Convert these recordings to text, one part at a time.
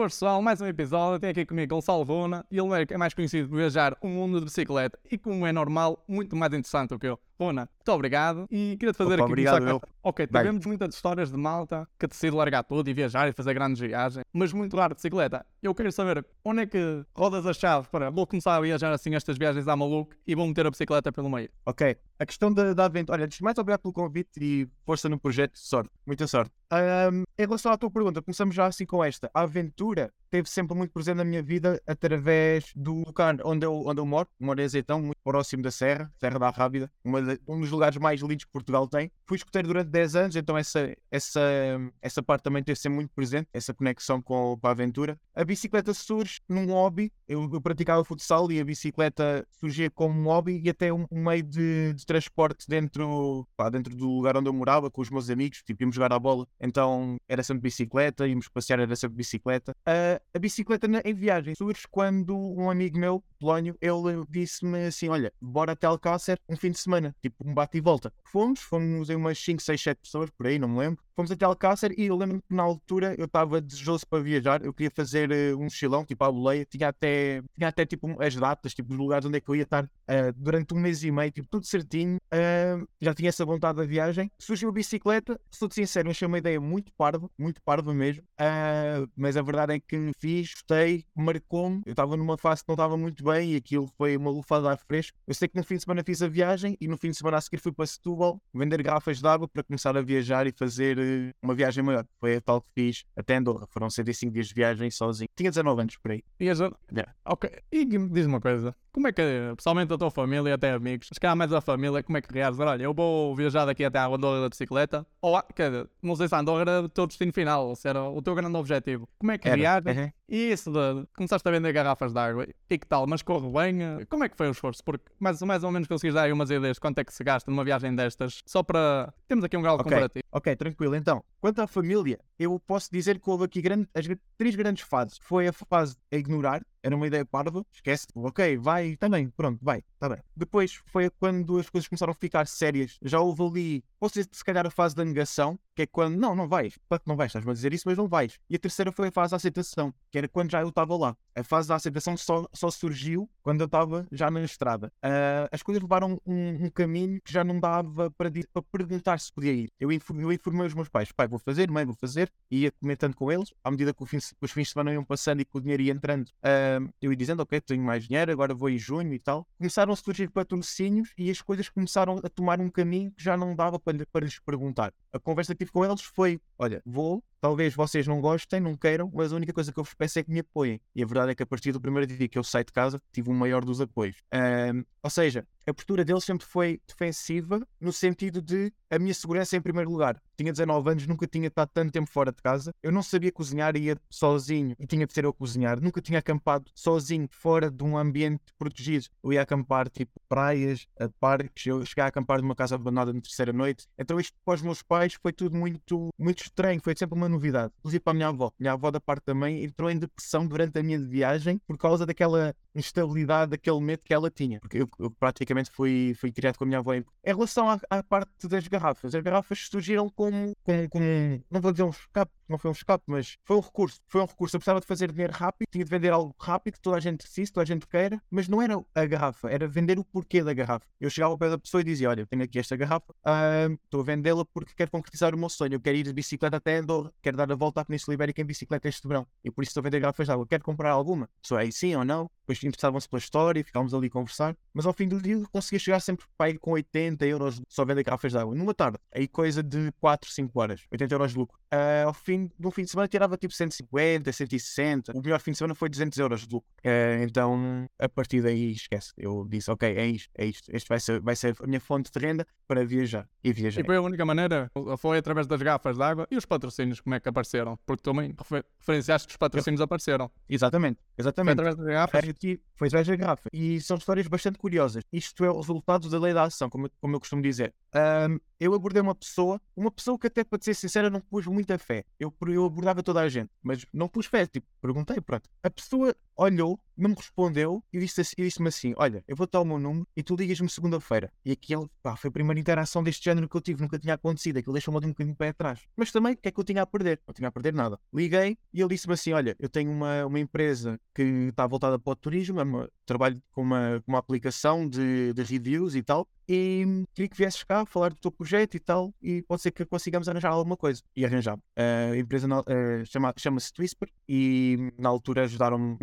Boas pessoal, mais um episódio. Tenho aqui comigo Gonçalo e ele é mais conhecido por viajar o mundo de bicicleta e, como é normal, muito mais interessante do que eu. Rona, muito obrigado e queria-te fazer Opa, aqui obrigado, eu. Ok, tivemos muitas histórias de malta que decide largar tudo e viajar e fazer grandes viagens, mas muito raro de bicicleta. Eu quero saber onde é que rodas a chave para vou começar a viajar assim estas viagens à maluco e vou meter a bicicleta pelo meio. Ok, a questão da, da aventura. Olha, antes de mais, obrigado pelo convite e força no projeto. Sorte, muita sorte. Ahm, em relação à tua pergunta, começamos já assim com esta. A aventura esteve sempre muito presente na minha vida através do lugar onde eu, onde eu moro. Moro em Azeitão, muito próximo da Serra, Serra da Rábida, uma um dos lugares mais lindos que Portugal tem. Fui escoteiro durante 10 anos, então essa, essa, essa parte também teve sempre muito presente, essa conexão com, com a aventura. A bicicleta surge num hobby. Eu, eu praticava futsal e a bicicleta surgia como um hobby e até um, um meio de, de transporte dentro, pá, dentro do lugar onde eu morava com os meus amigos. Tipo, íamos jogar à bola, então era sempre bicicleta, íamos passear, era sempre bicicleta. Ah, a bicicleta na- em viagem surge quando um amigo meu, Polónio, ele disse-me assim: Olha, bora até Alcácer um fim de semana, tipo um bate e volta. Fomos, fomos em umas 5, 6, 7 pessoas por aí, não me lembro. Fomos até Alcácer e eu lembro-me que na altura eu estava desejoso para viajar. Eu queria fazer eh, um mochilão, tipo à boleia. Tinha até, tinha até tipo as datas, tipo os lugares onde é que eu ia estar ah, durante um mês e meio, tipo tudo certinho. Ah, já tinha essa vontade da viagem. Surgiu a bicicleta, sou-te sincero, achei uma ideia muito parva, muito parva mesmo. Mas a verdade é que fiz, gostei, marcou-me. Eu estava numa fase que não estava muito bem e aquilo foi uma lufada de ar fresco. Eu sei que no fim de semana fiz a viagem e no fim de semana a seguir fui para Setúbal vender garrafas de água para começar a viajar e fazer uma viagem maior. Foi a tal que fiz até Andorra. Foram 105 dias de viagem sozinho. Tinha 19 anos por aí. E a gente- Yeah. Ok, e diz uma coisa, como é que, pessoalmente a tua família, até amigos, se calhar mais a família, como é que reages? Olha, eu vou viajar daqui até à Andorra da bicicleta, ou, quer não sei se a Andorra era o teu destino final, ou se era o teu grande objetivo. Como é que reages? Uhum. E isso de começaste a vender garrafas de água, e que tal? Mas corre bem? Como é que foi o esforço? Porque mais, mais ou menos conseguis dar aí umas ideias de quanto é que se gasta numa viagem destas, só para... Temos aqui um grau Ok. comparativo. Ok, tranquilo. Então, quanto à família, eu posso dizer que houve aqui grande- as três grandes fases. Foi a fase a ignorar, era uma ideia parva, esquece, ok, vai, também, pronto, vai, está bem. Depois foi quando as coisas começaram a ficar sérias. Já houve ali, posso dizer, se calhar a fase da negação, que é quando, não, não vais, claro que não vais, estás-me a dizer isso, mas não vais. E a terceira foi a fase da aceitação, que era quando já eu estava lá. A fase da aceitação só, só surgiu quando eu estava já na estrada. Ah, as coisas levaram um, um caminho que já não dava para, para perguntar se podia ir. Eu informei, eu informei os meus pais, pai, vou fazer, mãe, vou fazer, e ia comentando com eles, à medida que fim- os fins de semana iam passando e que o dinheiro ia entrando, eu ia dizendo, ok, tenho mais dinheiro, agora vou em junho e tal. Começaram a surgir patrocínios e as coisas começaram a tomar um caminho que já não dava para, para lhes perguntar. A conversa que tive com eles foi, olha, vou, talvez vocês não gostem, não queiram, mas a única coisa que eu vos peço é que me apoiem. E a verdade é que a partir do primeiro dia que eu saí de casa, tive o maior dos apoios. Ahm, ou seja, a postura deles sempre foi defensiva, no sentido de a minha segurança em primeiro lugar. Tinha 19 anos, nunca tinha estado tanto tempo fora de casa. Eu não sabia cozinhar, ia sozinho e tinha de ser eu cozinhar. Nunca tinha acampado sozinho, fora de um ambiente protegido. Eu ia acampar tipo praias, a parques. Eu cheguei a acampar numa casa abandonada na terceira noite. Então isto para os meus pais foi tudo muito, muito estranho. Foi sempre uma novidade. Inclusive para a minha avó. Minha avó da parte da mãe entrou em depressão durante a minha viagem por causa daquela instabilidade, daquele medo que ela tinha. Porque eu, eu praticamente fui, fui criado com a minha avó. Em relação à, à parte das garrafas, as garrafas surgiram como, como, como, não vou dizer um escape, não foi um escape, mas foi um recurso. Foi um recurso. Eu precisava de fazer dinheiro rápido, tinha de vender algo rápido, que toda a gente precisa, toda a gente queira, mas não era a garrafa, era vender o porquê da garrafa. Eu chegava ao pé da pessoa e dizia: Olha, tenho aqui esta garrafa, estou a vendê-la porque quero concretizar o meu sonho. Eu quero ir de bicicleta até Andorra, quero dar a volta à Península Ibérica em bicicleta este verão e por isso estou a vender garrafas de água. Quero comprar alguma? A pessoa aí sim ou não? Depois interessavam-se pela história, ficámos ali a conversar, mas ao fim do dia conseguia chegar sempre para aí com 80 euros só vender garrafas de água. Numa tarde, aí coisa de 4, 5 horas, 80 euros de lucro. Ah, ao fim um fim de semana tirava tipo 150, 160. O melhor fim de semana foi 200 euros de lucro. Ah, então, a partir daí, esquece. Eu disse, ok, é isto, é isto. Este vai ser, vai ser a minha fonte de renda para viajar. E viajar. E foi a única maneira, foi através das garrafas de água e os patrocínios, como é que apareceram? Porque também refer- referenciaste que os patrocínios apareceram. Exatamente, Foi exatamente. através das garrafas? Foi aqui- Foi atrás da garrafa. E são histórias bastante curiosas. Isto é o resultado da lei da ação, como, eu- como eu costumo dizer. Ahm, eu abordei uma pessoa, uma pessoa que até, para ser sincera, não pus muita fé. Eu, eu abordava toda a gente, mas não pus fé. Tipo, perguntei, pronto. A pessoa olhou, não me respondeu e disse-me assim, disse assim: Olha, eu vou dar o meu número e tu ligas-me segunda-feira. E aquilo pá, foi a primeira interação deste género que eu tive, nunca tinha acontecido. Aquilo deixou-me um bocadinho de pé atrás. Mas também, o que é que eu tinha a perder? Não tinha a perder nada. Liguei e ele disse-me assim: Olha, eu tenho uma, uma empresa que está voltada para o turismo, é trabalho com uma, com uma aplicação de, de reviews e tal. E queria que viesses cá falar do teu projeto e tal, e pode ser que consigamos arranjar alguma coisa. E arranjamos. A empresa na- eh, chama- chama-se Twisper e na altura ajudaram-me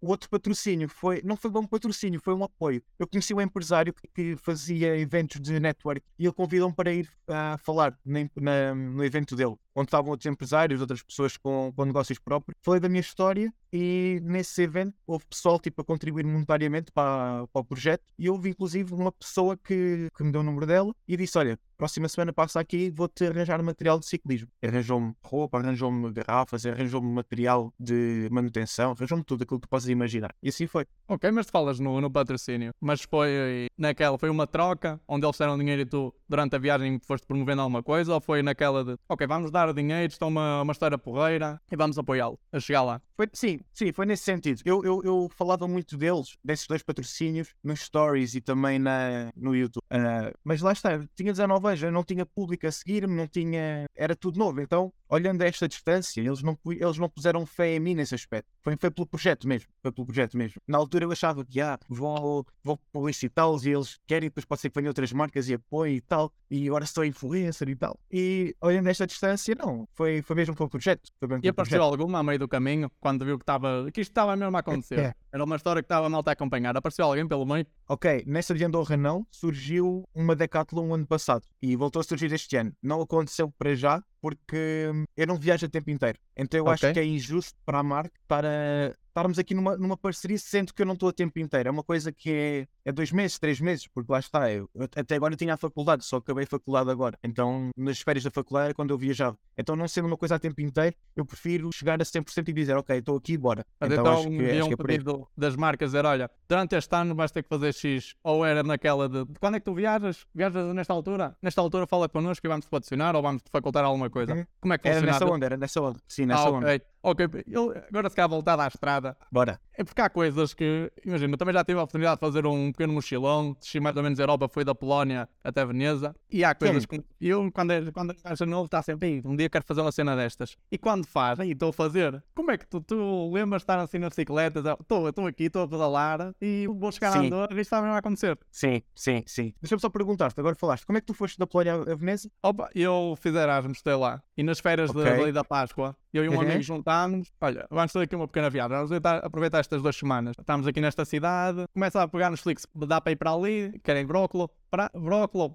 O outro patrocínio foi, não foi bom patrocínio, foi um apoio. Eu conheci um empresário que, fazia eventos de network e ele convidou-me para ir a falar na na- no evento dele, onde estavam outros empresários, outras pessoas com, com negócios próprios. Falei da minha história e nesse evento houve pessoal tipo, a contribuir monetariamente para, para o projeto e houve inclusive uma pessoa que, que me deu o número dela e disse: Olha, próxima semana passa aqui vou-te arranjar material de ciclismo. Arranjou-me roupa, arranjou-me garrafas, arranjou-me material de manutenção, arranjou-me tudo aquilo que possas imaginar. E assim foi. Ok, mas falas no, no patrocínio. Mas foi naquela, foi uma troca onde eles deram dinheiro e tu, durante a viagem, foste promovendo alguma coisa? Ou foi naquela de, ok, vamos dar o dinheiro, isto é uma, uma história porreira e vamos apoiá-lo a chegar lá? Foi, sim, sim, foi nesse sentido. Eu, eu, eu falava muito deles, desses dois patrocínios, nos stories e também na, no YouTube. Ah, mas lá está, tinha 19 anos, eu não tinha público a seguir-me, não tinha. Era tudo novo. Então, olhando a esta distância, eles não, eles não puseram fé em mim nesse aspecto. Foi, foi pelo projeto mesmo. Foi pelo projeto mesmo. Na altura eu achava que ah, vou, vou publicitá-los e eles querem, depois pode ser que venham outras marcas e apoiem e tal. E agora sou influencer e tal. E olhando a esta distância, não. Foi, foi mesmo pelo projeto. Foi mesmo E apareceu projeto. alguma a meio do caminho, quando viu que estava que isto estava mesmo a acontecer? É. Era uma história que estava mal a acompanhar. Apareceu alguém pelo meio? Ok, nessa de Andorra não, surgiu uma Decathlon ano passado e voltou a surgir este ano. Não aconteceu para já porque hum, eu não viajo o tempo inteiro. Então eu acho Ok. que é injusto para a marca para estarmos aqui numa, numa parceria sendo que eu não estou a tempo inteiro. É uma coisa que é, é dois meses, três meses, porque lá está. Eu, eu até agora tinha a faculdade, só acabei a faculdade agora. Então nas férias da faculdade era quando eu viajava. Então não sendo uma coisa a tempo inteiro, eu prefiro chegar a 100% e dizer, ok, estou aqui, bora. Mas então, então, acho que, acho um que é aí. pedido das marcas era, olha, durante este ano vais ter que fazer X. Ou era naquela de, quando é que tu viajas? Viajas nesta altura? Nesta altura fala connosco e vamos-te patrocinar ou vamos-te facultar alguma coisa. Uhum. Como é que Era funciona? nessa onda, era nessa onda. Sim, nessa ah, onda. Ok. Eu, agora se calhar voltar à estrada, Bora. é porque há coisas que, imagina, eu também já tive a oportunidade de fazer um pequeno mochilão, desci mais ou menos a Europa, fui da Polónia até Veneza, e há coisas que eu, quando é, quando é novo, está sempre, "Ei, um dia quero fazer uma cena destas. E quando faz, aí estou a fazer, como é que tu, tu lembras de estar assim na bicicleta, estou estou aqui, estou a pedalar, e vou chegar a Sim. Andorra e isto está mesmo a acontecer. Sim, sim, sim. Deixa-me só perguntar-te, agora falaste, como é que tu foste da Polónia a Veneza? Opa, eu fiz Erasmus, estou lá. E nas férias de- Ok. ali da Páscoa, eu e um Uhum. amigo juntámos. Olha, vamos fazer aqui uma pequena viagem. Vamos tentar aproveitar estas duas semanas. Estamos aqui nesta cidade. Começa a pegar nos Flix. Dá para ir para ali. Querem Brócolo. Pra...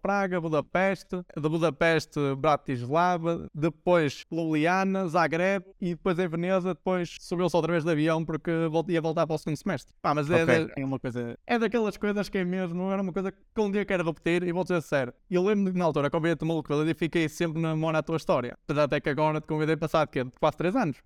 Praga, Budapeste. De Budapeste, Bratislava. Depois Ljubljana, Zagreb. E depois em Veneza. Depois subiu-se outra vez de avião porque ia voltar para o segundo semestre. Pá, mas é, Ok. de- é uma coisa... É daquelas coisas que é mesmo... Era uma coisa que um dia quero repetir e vou dizer sério. Eu lembro-me que na altura convidei-te maluco e fiquei sempre na mão na tua história. Apesar até que agora te convidei passado quê? De quase 3 anos.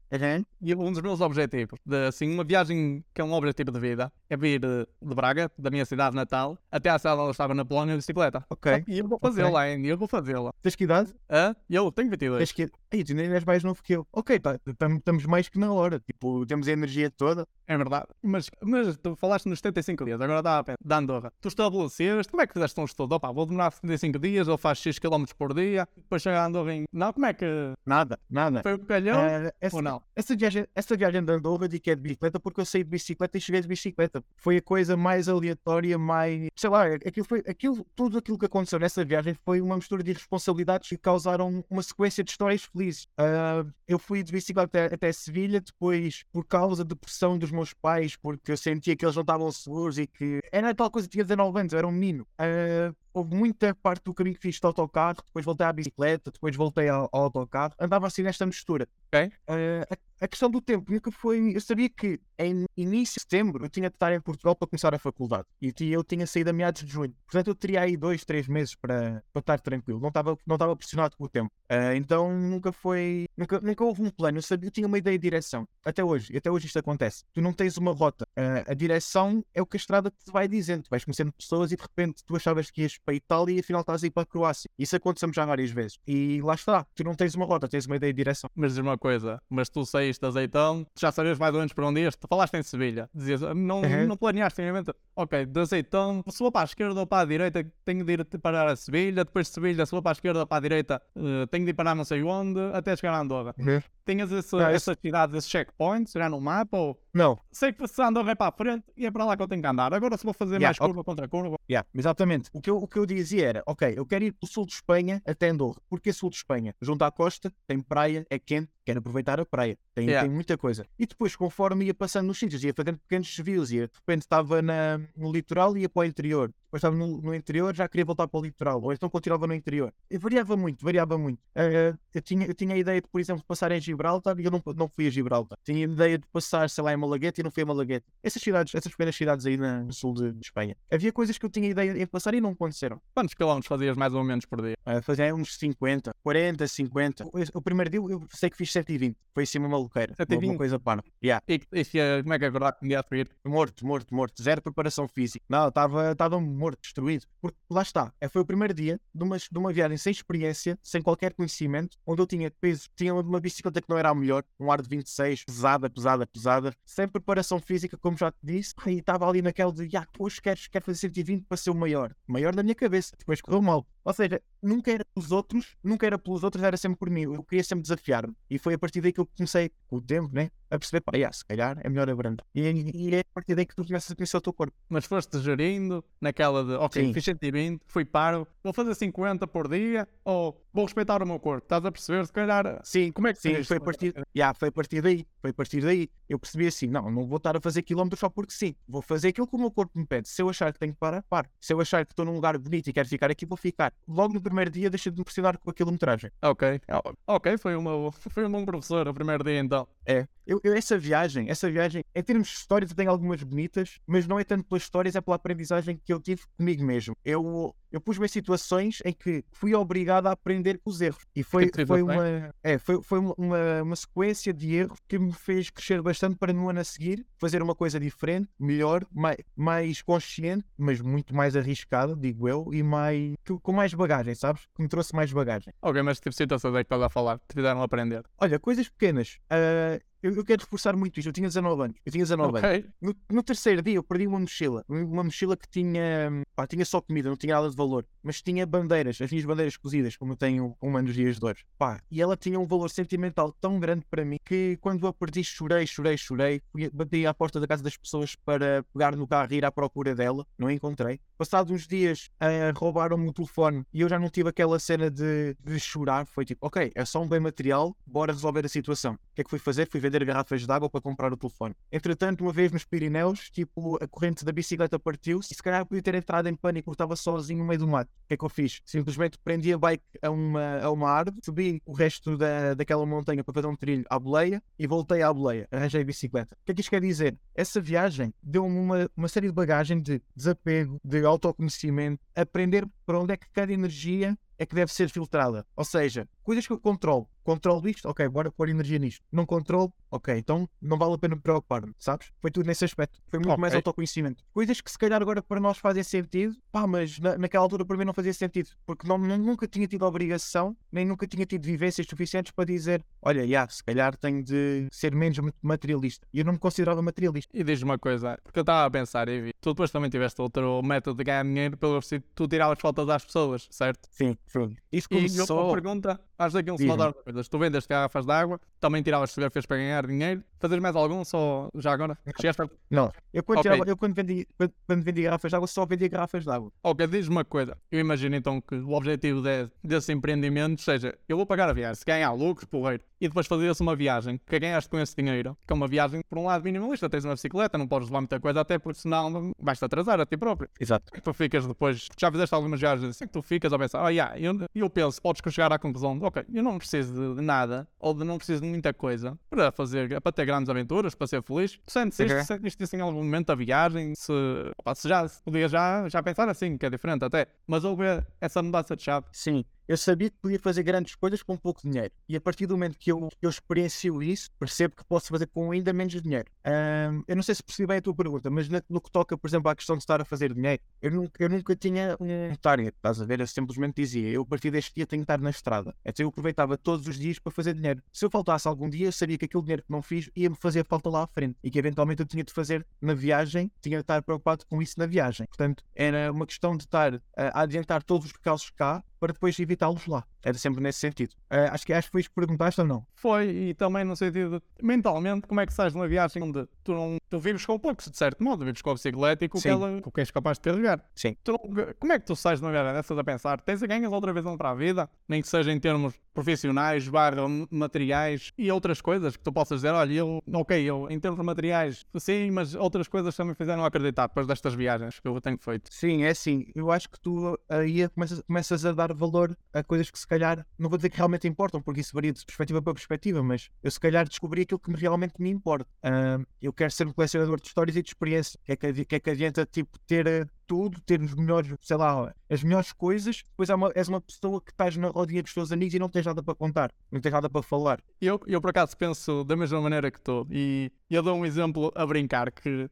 E um dos meus objetivos, de, assim, uma viagem que é um objetivo de vida, é vir eh, de Braga, da minha cidade natal, até à cidade onde eu estava na Polónia de bicicleta. Ok. E eu vou fazê-la ainda, eu vou fazê-la. Tens que idade? Hã? Eu tenho 22. Tens que Ai, tu ainda és mais novo que eu. Ok, tá, tam- estamos mais que na hora. Tipo, temos a energia toda. É verdade. Mas, mas tu falaste nos 75 dias, agora dá a pé, da Andorra. Tu estabeleceste, como é que fizeste um estudo? Opa, vou demorar 75 dias, ou faz X km por dia, depois chega a Andorra em... Não, como é que... Nada, nada. Foi o que calhou? Ah, essa, ou não? essa, viagem, essa viagem de Andorra de que é de bicicleta porque eu saí de bicicleta e cheguei de bicicleta. Foi a coisa mais aleatória, mais. Sei lá, aquilo foi, aquilo, tudo aquilo que aconteceu nessa viagem foi uma mistura de irresponsabilidades que causaram uma sequência de histórias felizes. Ah, eu fui de bicicleta até, até Sevilha, depois, por causa de pressão dos meus pais, porque eu sentia que eles não estavam seguros e que era tal coisa, tinha 19 anos, eu era um menino. Ah, houve muita parte do caminho que fiz de autocarro, depois voltei à bicicleta, depois voltei ao, ao autocarro, andava assim nesta mistura. Ok. Eh, a, a questão do tempo nunca foi. Eu sabia que em início de setembro eu tinha de estar em Portugal para começar a faculdade e eu tinha saído a meados de junho, portanto eu teria aí dois, três meses para, para estar tranquilo, não estava não estava pressionado com o tempo. Eh, então nunca foi. Nunca, nunca houve um plano. Eu, sabia, eu tinha uma ideia de direção. Até hoje. Até hoje isto acontece. Tu não tens uma rota. Uh, a direção é o que a estrada te vai dizendo. Tu vais conhecendo pessoas e de repente tu achavas que ias para a Itália e afinal estás a ir para a Croácia. Isso aconteceu já várias vezes. E lá está. Tu não tens uma rota, tens uma ideia de direção. Mas diz uma coisa. Mas tu saíste de azeitão, já sabias mais ou menos para onde ias. Tu falaste em Sevilha. Dizias, não, uhum. não planeaste, obviamente. Ok, de azeitão, se vou para a esquerda ou para a direita, tenho de ir parar a Sevilha. Depois de Sevilha, se vou para a esquerda ou para a direita, uh, tenho de ir parar não sei onde, até chegar a Andorra. Uhum. Tinhas esse, não, essas cidades, esses checkpoints já no mapa? Ou... Não. Sei que se Andorra é para a frente e é para lá que eu tenho que andar. Agora se vou fazer yeah, mais curva okay. contra curva. Yeah, exatamente. O que, eu, o que eu dizia era, ok, eu quero ir pelo sul de Espanha até Andorra. Porquê sul de Espanha? Junto à costa, tem praia, é quente, quero aproveitar a praia. Tem, yeah. tem muita coisa. E depois, conforme ia passando nos sítios, ia fazendo pequenos desvios, ia, de repente estava na, no litoral e ia para o interior. Depois estava no, no, interior, já queria voltar para o litoral. Ou então continuava no interior. E variava muito, variava muito. Uh, eu, tinha, eu tinha a ideia de, por exemplo, passar em Gibraltar e eu não, não fui a Gibraltar. Tinha a ideia de passar, sei lá, em Malagueta e não fui a Malagueta. Essas cidades, essas pequenas cidades aí no sul de, de, Espanha. Havia coisas que eu tinha ideia de passar e não aconteceram. Quantos quilómetros fazias mais ou menos por dia? Uh, fazia uns 50, 40, 50. O, o primeiro dia eu sei que fiz 120. Foi assim uma maluqueira. 120? Uma coisa para. Yeah. E, e, como é que agora um dia a seguir? Morto, morto, morto. Zero preparação física. Não, estava morto, destruído. Porque lá está. É, foi o primeiro dia de uma, de uma viagem sem experiência, sem qualquer conhecimento, onde eu tinha peso, tinha uma bicicleta que não era a melhor, um ar de 26, pesada, pesada, pesada, sem preparação física, como já te disse, e estava ali naquela de, ah, pois quero, quero fazer 120 para ser o maior. Maior na minha cabeça. Depois correu mal. Ou seja, nunca era pelos outros, nunca era pelos outros, era sempre por mim. Eu queria sempre desafiar-me. E foi a partir daí que eu comecei, com o tempo, né? A perceber, pá, yeah, se calhar é melhor abrandar. E, e é a partir daí que tu começas a conhecer o teu corpo. Mas foste gerindo naquela de, ok, Sim. fiz 120, fui paro, vou fazer 50 por dia, ou vou respeitar o meu corpo. Estás a perceber? Se calhar. Sim, como é que sim, foi a partir, yeah, foi a partir daí. Foi a partir daí. Eu percebi assim, não, não vou estar a fazer quilómetros só porque sim. Vou fazer aquilo que o meu corpo me pede. Se eu achar que tenho que parar, paro. Se eu achar que estou num lugar bonito e quero ficar aqui, vou ficar. Logo no primeiro dia deixa de me pressionar com a quilometragem. Ok. Ok, foi, uma, foi um bom professor o primeiro dia então. É. Eu, eu, essa viagem, essa viagem, em termos de histórias, eu tenho algumas bonitas, mas não é tanto pelas histórias, é pela aprendizagem que eu tive comigo mesmo. Eu, eu pus-me em situações em que fui obrigado a aprender com os erros. E foi, foi, uma, é, foi, foi uma, uma, sequência de erros que me fez crescer bastante para no ano a seguir fazer uma coisa diferente, melhor, mais, mais consciente, mas muito mais arriscada, digo eu, e mais com mais bagagem, sabes? Que me trouxe mais bagagem. Ok, mas tipo situações é que estás a falar, te fizeram aprender? Olha, coisas pequenas. Uh, eu, eu, quero reforçar muito isto. Eu tinha 19 anos. Eu tinha 19 okay. anos. No, no, terceiro dia eu perdi uma mochila. Uma mochila que tinha, pá, tinha só comida, não tinha nada de valor. Mas tinha bandeiras, as minhas bandeiras cozidas, como eu tenho uma nos dias de hoje. Pá, e ela tinha um valor sentimental tão grande para mim que quando a perdi chorei, chorei, chorei. Bati à porta da casa das pessoas para pegar no carro e ir à procura dela. Não a encontrei. Passados uns dias uh, roubaram-me o telefone e eu já não tive aquela cena de, de chorar. Foi tipo, ok, é só um bem material, bora resolver a situação. O que é que fui fazer? Fui vender vender garrafas de água para comprar o telefone. Entretanto, uma vez nos Pirineus, tipo, a corrente da bicicleta partiu-se e se calhar podia ter entrado em pânico porque estava sozinho no meio do mato. O que é que eu fiz? Simplesmente prendi a bike a uma, a uma árvore, subi o resto da, daquela montanha para fazer um trilho à boleia e voltei à boleia. Arranjei a bicicleta. O que é que isto quer dizer? Essa viagem deu-me uma, uma série de bagagem de desapego, de autoconhecimento, aprender para onde é que cada energia é que deve ser filtrada. Ou seja, coisas que eu controlo. Controlo isto, ok, bora pôr energia nisto. Não controlo, ok, então não vale a pena me preocupar-me, sabes? Foi tudo nesse aspecto. Foi muito okay. mais autoconhecimento. Coisas que se calhar agora para nós fazem sentido, pá, mas na, naquela altura para mim não fazia sentido. Porque não, nunca tinha tido obrigação, nem nunca tinha tido vivências suficientes para dizer, olha, yeah, se calhar tenho de ser menos materialista. E eu não me considerava materialista. E diz uma coisa, porque eu estava a pensar, Evi, tu depois também tiveste outro método de ganhar dinheiro pelo que tu tiravas faltas às pessoas, certo? Sim, foi. Isso começou... E uma pergunta, acho que um só coisas. Tu vendes garrafas de água, também tiravas fotografias para ganhar dinheiro. Fazes mais algum só já agora? Não, eu quando, okay. tirava, eu quando vendi, quando, quando vendi garrafas de água só vendia garrafas de água. Ok, diz uma coisa. Eu imagino então que o objetivo de, desse empreendimento seja, eu vou pagar a viagem, se ganhar lucros, porreiro, e depois fazer-se uma viagem que ganhaste com esse dinheiro, que é uma viagem, por um lado, minimalista. Tens uma bicicleta, não podes levar muita coisa, até porque senão vais-te atrasar a ti próprio. Exato. Tu ficas depois, já fizeste algumas viagens assim, que tu ficas a pensar, oh, yeah, eu, eu penso, podes chegar à conclusão de, ok, eu não preciso de nada, ou de não preciso de muita coisa para fazer, para ter grandes aventuras, para ser feliz. Tu sentes isto, uhum. sentes isto em algum momento da viagem, se, opa, se já se podia já, já pensar assim, que é diferente até, mas houve essa mudança de chave. Sim, eu sabia que podia fazer grandes coisas com pouco dinheiro. E a partir do momento que eu, eu experiencio isso, percebo que posso fazer com ainda menos dinheiro. Ahm, eu não sei se percebi bem a tua pergunta, mas no, no que toca, por exemplo, à questão de estar a fazer dinheiro, eu nunca, eu nunca tinha um target, estás a ver? Eu simplesmente dizia, eu a partir deste dia tenho que estar na estrada. Então eu aproveitava todos os dias para fazer dinheiro. Se eu faltasse algum dia, eu sabia que aquele dinheiro que não fiz ia-me fazer falta lá à frente e que eventualmente eu tinha de fazer na viagem, tinha de estar preocupado com isso na viagem. Portanto, era uma questão de estar a adiantar todos os percalços cá para depois evitá-los lá. Era sempre nesse sentido. Ah, acho, que, acho que foi isso que perguntaste ou não? Foi, e também no sentido de, mentalmente, como é que sais numa viagem onde tu não tu vives com pouco, de certo modo, vives com a bicicleta e com o que, Sim. ela, com o que és capaz de carregar. Sim. Tu como é que tu sais numa viagem dessas a pensar? Tens a ganhas outra vez para a vida, nem que seja em termos profissionais, barra materiais e outras coisas que tu possas dizer, olha, eu, ok, eu em termos materiais, sim, mas outras coisas também fizeram acreditar depois destas viagens que eu tenho feito. Sim, é assim. Eu acho que tu aí começas, começas a dar valor a coisas que se calhar, não vou dizer que realmente importam, porque isso varia de perspectiva para perspectiva, mas eu se calhar descobri aquilo que me realmente me importa. Ah, eu quero ser um colecionador de histórias e de experiência. Que é que, que, é que adianta, tipo, ter eh, tudo, ter os melhores, sei lá, as melhores coisas, depois há uma- és uma pessoa que estás na rodinha dos teus amigos e não tens nada para contar, não tens nada para falar. Eu, eu por acaso penso da mesma maneira que tu e eu dou um exemplo a brincar que,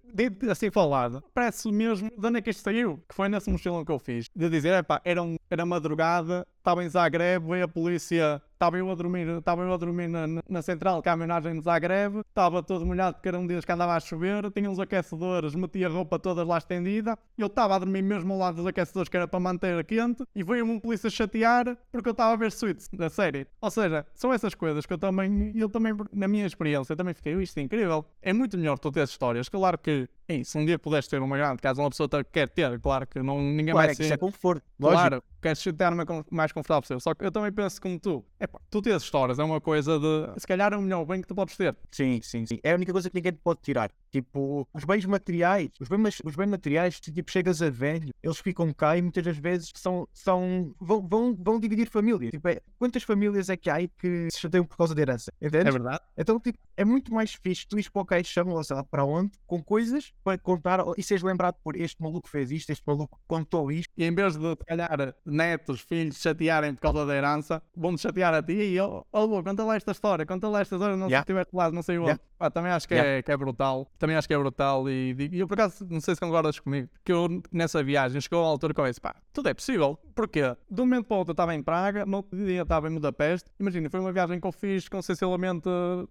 assim falado, parece mesmo de onde é que isto saiu, que foi nesse mochilão que eu fiz, de dizer, epá, era, um, era madrugada, estava em Zagreb, veio a polícia, estava eu a dormir, estava eu a dormir na, na- central de caminhonagem de Zagreb, estava todo molhado porque era um dia que andava a chover, tinha uns aquecedores, metia a roupa toda lá estendida, eu estava a dormir mesmo ao lado dos aquecedores que era para manter quente, e veio-me polícia chatear porque eu estava a ver Suits da série. Ou seja, são essas coisas que eu também, eu também, na minha experiência, eu também fiquei, "Ui, isto é incrível. É muito melhor tu teres histórias, claro que, se um dia puderes ter uma grande, caso uma pessoa quer ter, claro que não, ninguém Claro, vai é que ser... isso é conforto. Lógico. Claro, queres com- mais confortável possível. Só que eu também penso como tu. Epá, tu teres histórias é uma coisa de. Se calhar é o melhor bem que tu podes ter. Sim, sim, sim. É a única coisa que ninguém te pode tirar. Tipo, os bens materiais, os bens, os bens materiais, tipo, chegas a velho, eles ficam cá e muitas das vezes são, são, vão, vão, vão dividir famílias. Tipo, é- quantas famílias é que há aí que se chateiam por causa de herança? Entendes? verdade? Então, tipo, é muito mais fixe tu ires para o caixão, ou sei lá, para onde, com coisas para contar e seres lembrado por este maluco fez isto, este maluco contou isto. E em vez de, se calhar, netos, filhos chatearem por causa da herança, vão-te chatear a ti e eu, oh, oh, conta lá esta história, conta lá esta história, não sei Yeah. se estiveste lá, não sei onde. Yeah. Pá, também acho que, é, que é brutal. Também acho que é brutal. E, e eu, por acaso, não sei se concordas comigo, que eu, nessa viagem, chegou a altura que eu disse, pá, tudo é possível. Porquê? De um momento para o outro eu estava em Praga, no outro dia estava em Budapeste. Imagina, foi uma viagem que eu fiz com sensivelmente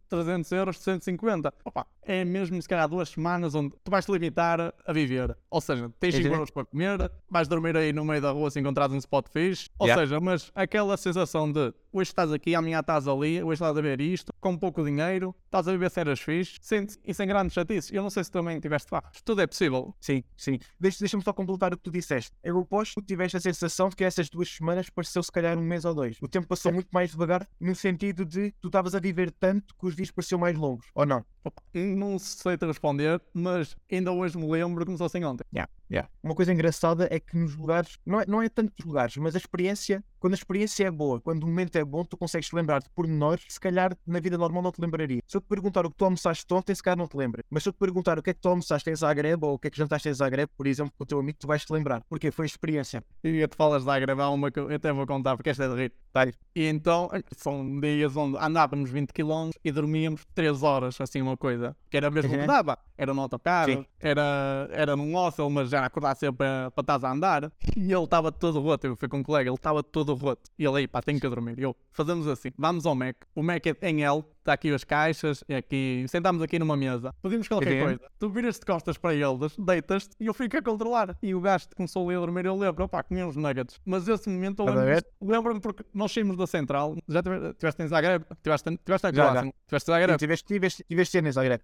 300 euros, 150. Opa, é mesmo, se calhar, duas semanas onde tu vais te limitar a viver. Ou seja, tens 5 Uhum. euros para comer, vais dormir aí no meio da rua se encontrares um spot fixe. Ou Yeah. seja, mas aquela sensação de hoje estás aqui, amanhã estás ali, hoje estás a ver isto, com pouco dinheiro, estás a viver cenas fixe, sente e sem grandes chatices. Eu não sei se também tiveste pá, tudo é possível. Sim, sim. Deixa- Deixa-me só completar o que tu disseste. Eu aposto que tu tiveste a sensação de que essas duas semanas pareceu se calhar um mês ou dois. O tempo passou muito mais devagar, no sentido de tu estavas a viver tanto que os dias pareciam mais longos, ou não? Não sei te responder, mas ainda hoje me lembro como se fosse ontem. Uma coisa engraçada é que nos lugares, não é, não é tanto nos lugares, mas a experiência, quando a experiência é boa, quando o momento é bom, tu consegues te lembrar de pormenores que se calhar na vida normal não te lembraria. Se eu te perguntar o que tu almoçaste ontem, se calhar não te lembra. Mas se eu te perguntar o que é que tu almoçaste em Zagreb ou o que é que jantaste em Zagreb, por exemplo, com o teu amigo, tu vais te lembrar. Porque foi a experiência. E te falas de gravar uma que eu até vou contar porque esta é de rir. Dá-lhe. E então, são dias onde andávamos 20 km e dormíamos 3 horas, assim uma coisa. Que era mesmo o que Uhum. dava. Era no autocarro, Sim. era, era num hostel, mas era acordar sempre para, estás a andar. E ele estava todo roto, eu fui com um colega, ele estava todo roto. E ele aí, pá, tenho que dormir. E eu, fazemos assim, vamos ao Mac. O Mac é em L, está aqui as caixas, é aqui, sentámos aqui numa mesa. Pedimos qualquer Uhum. coisa. Tu viras de costas para eles, deitas-te e eu fico a controlar. E o gajo começou ali a dormir, eu lembro, opá, comia uns nuggets. Mas esse momento eu a lembro? Lembro-me porque nós saímos da central, já tive- tiveste em Zagreb, tiveste, tiveste na Já, Croácia, já. tiveste em Zagreb, Tiveste, tiveste, tiveste cenas, Zagreb.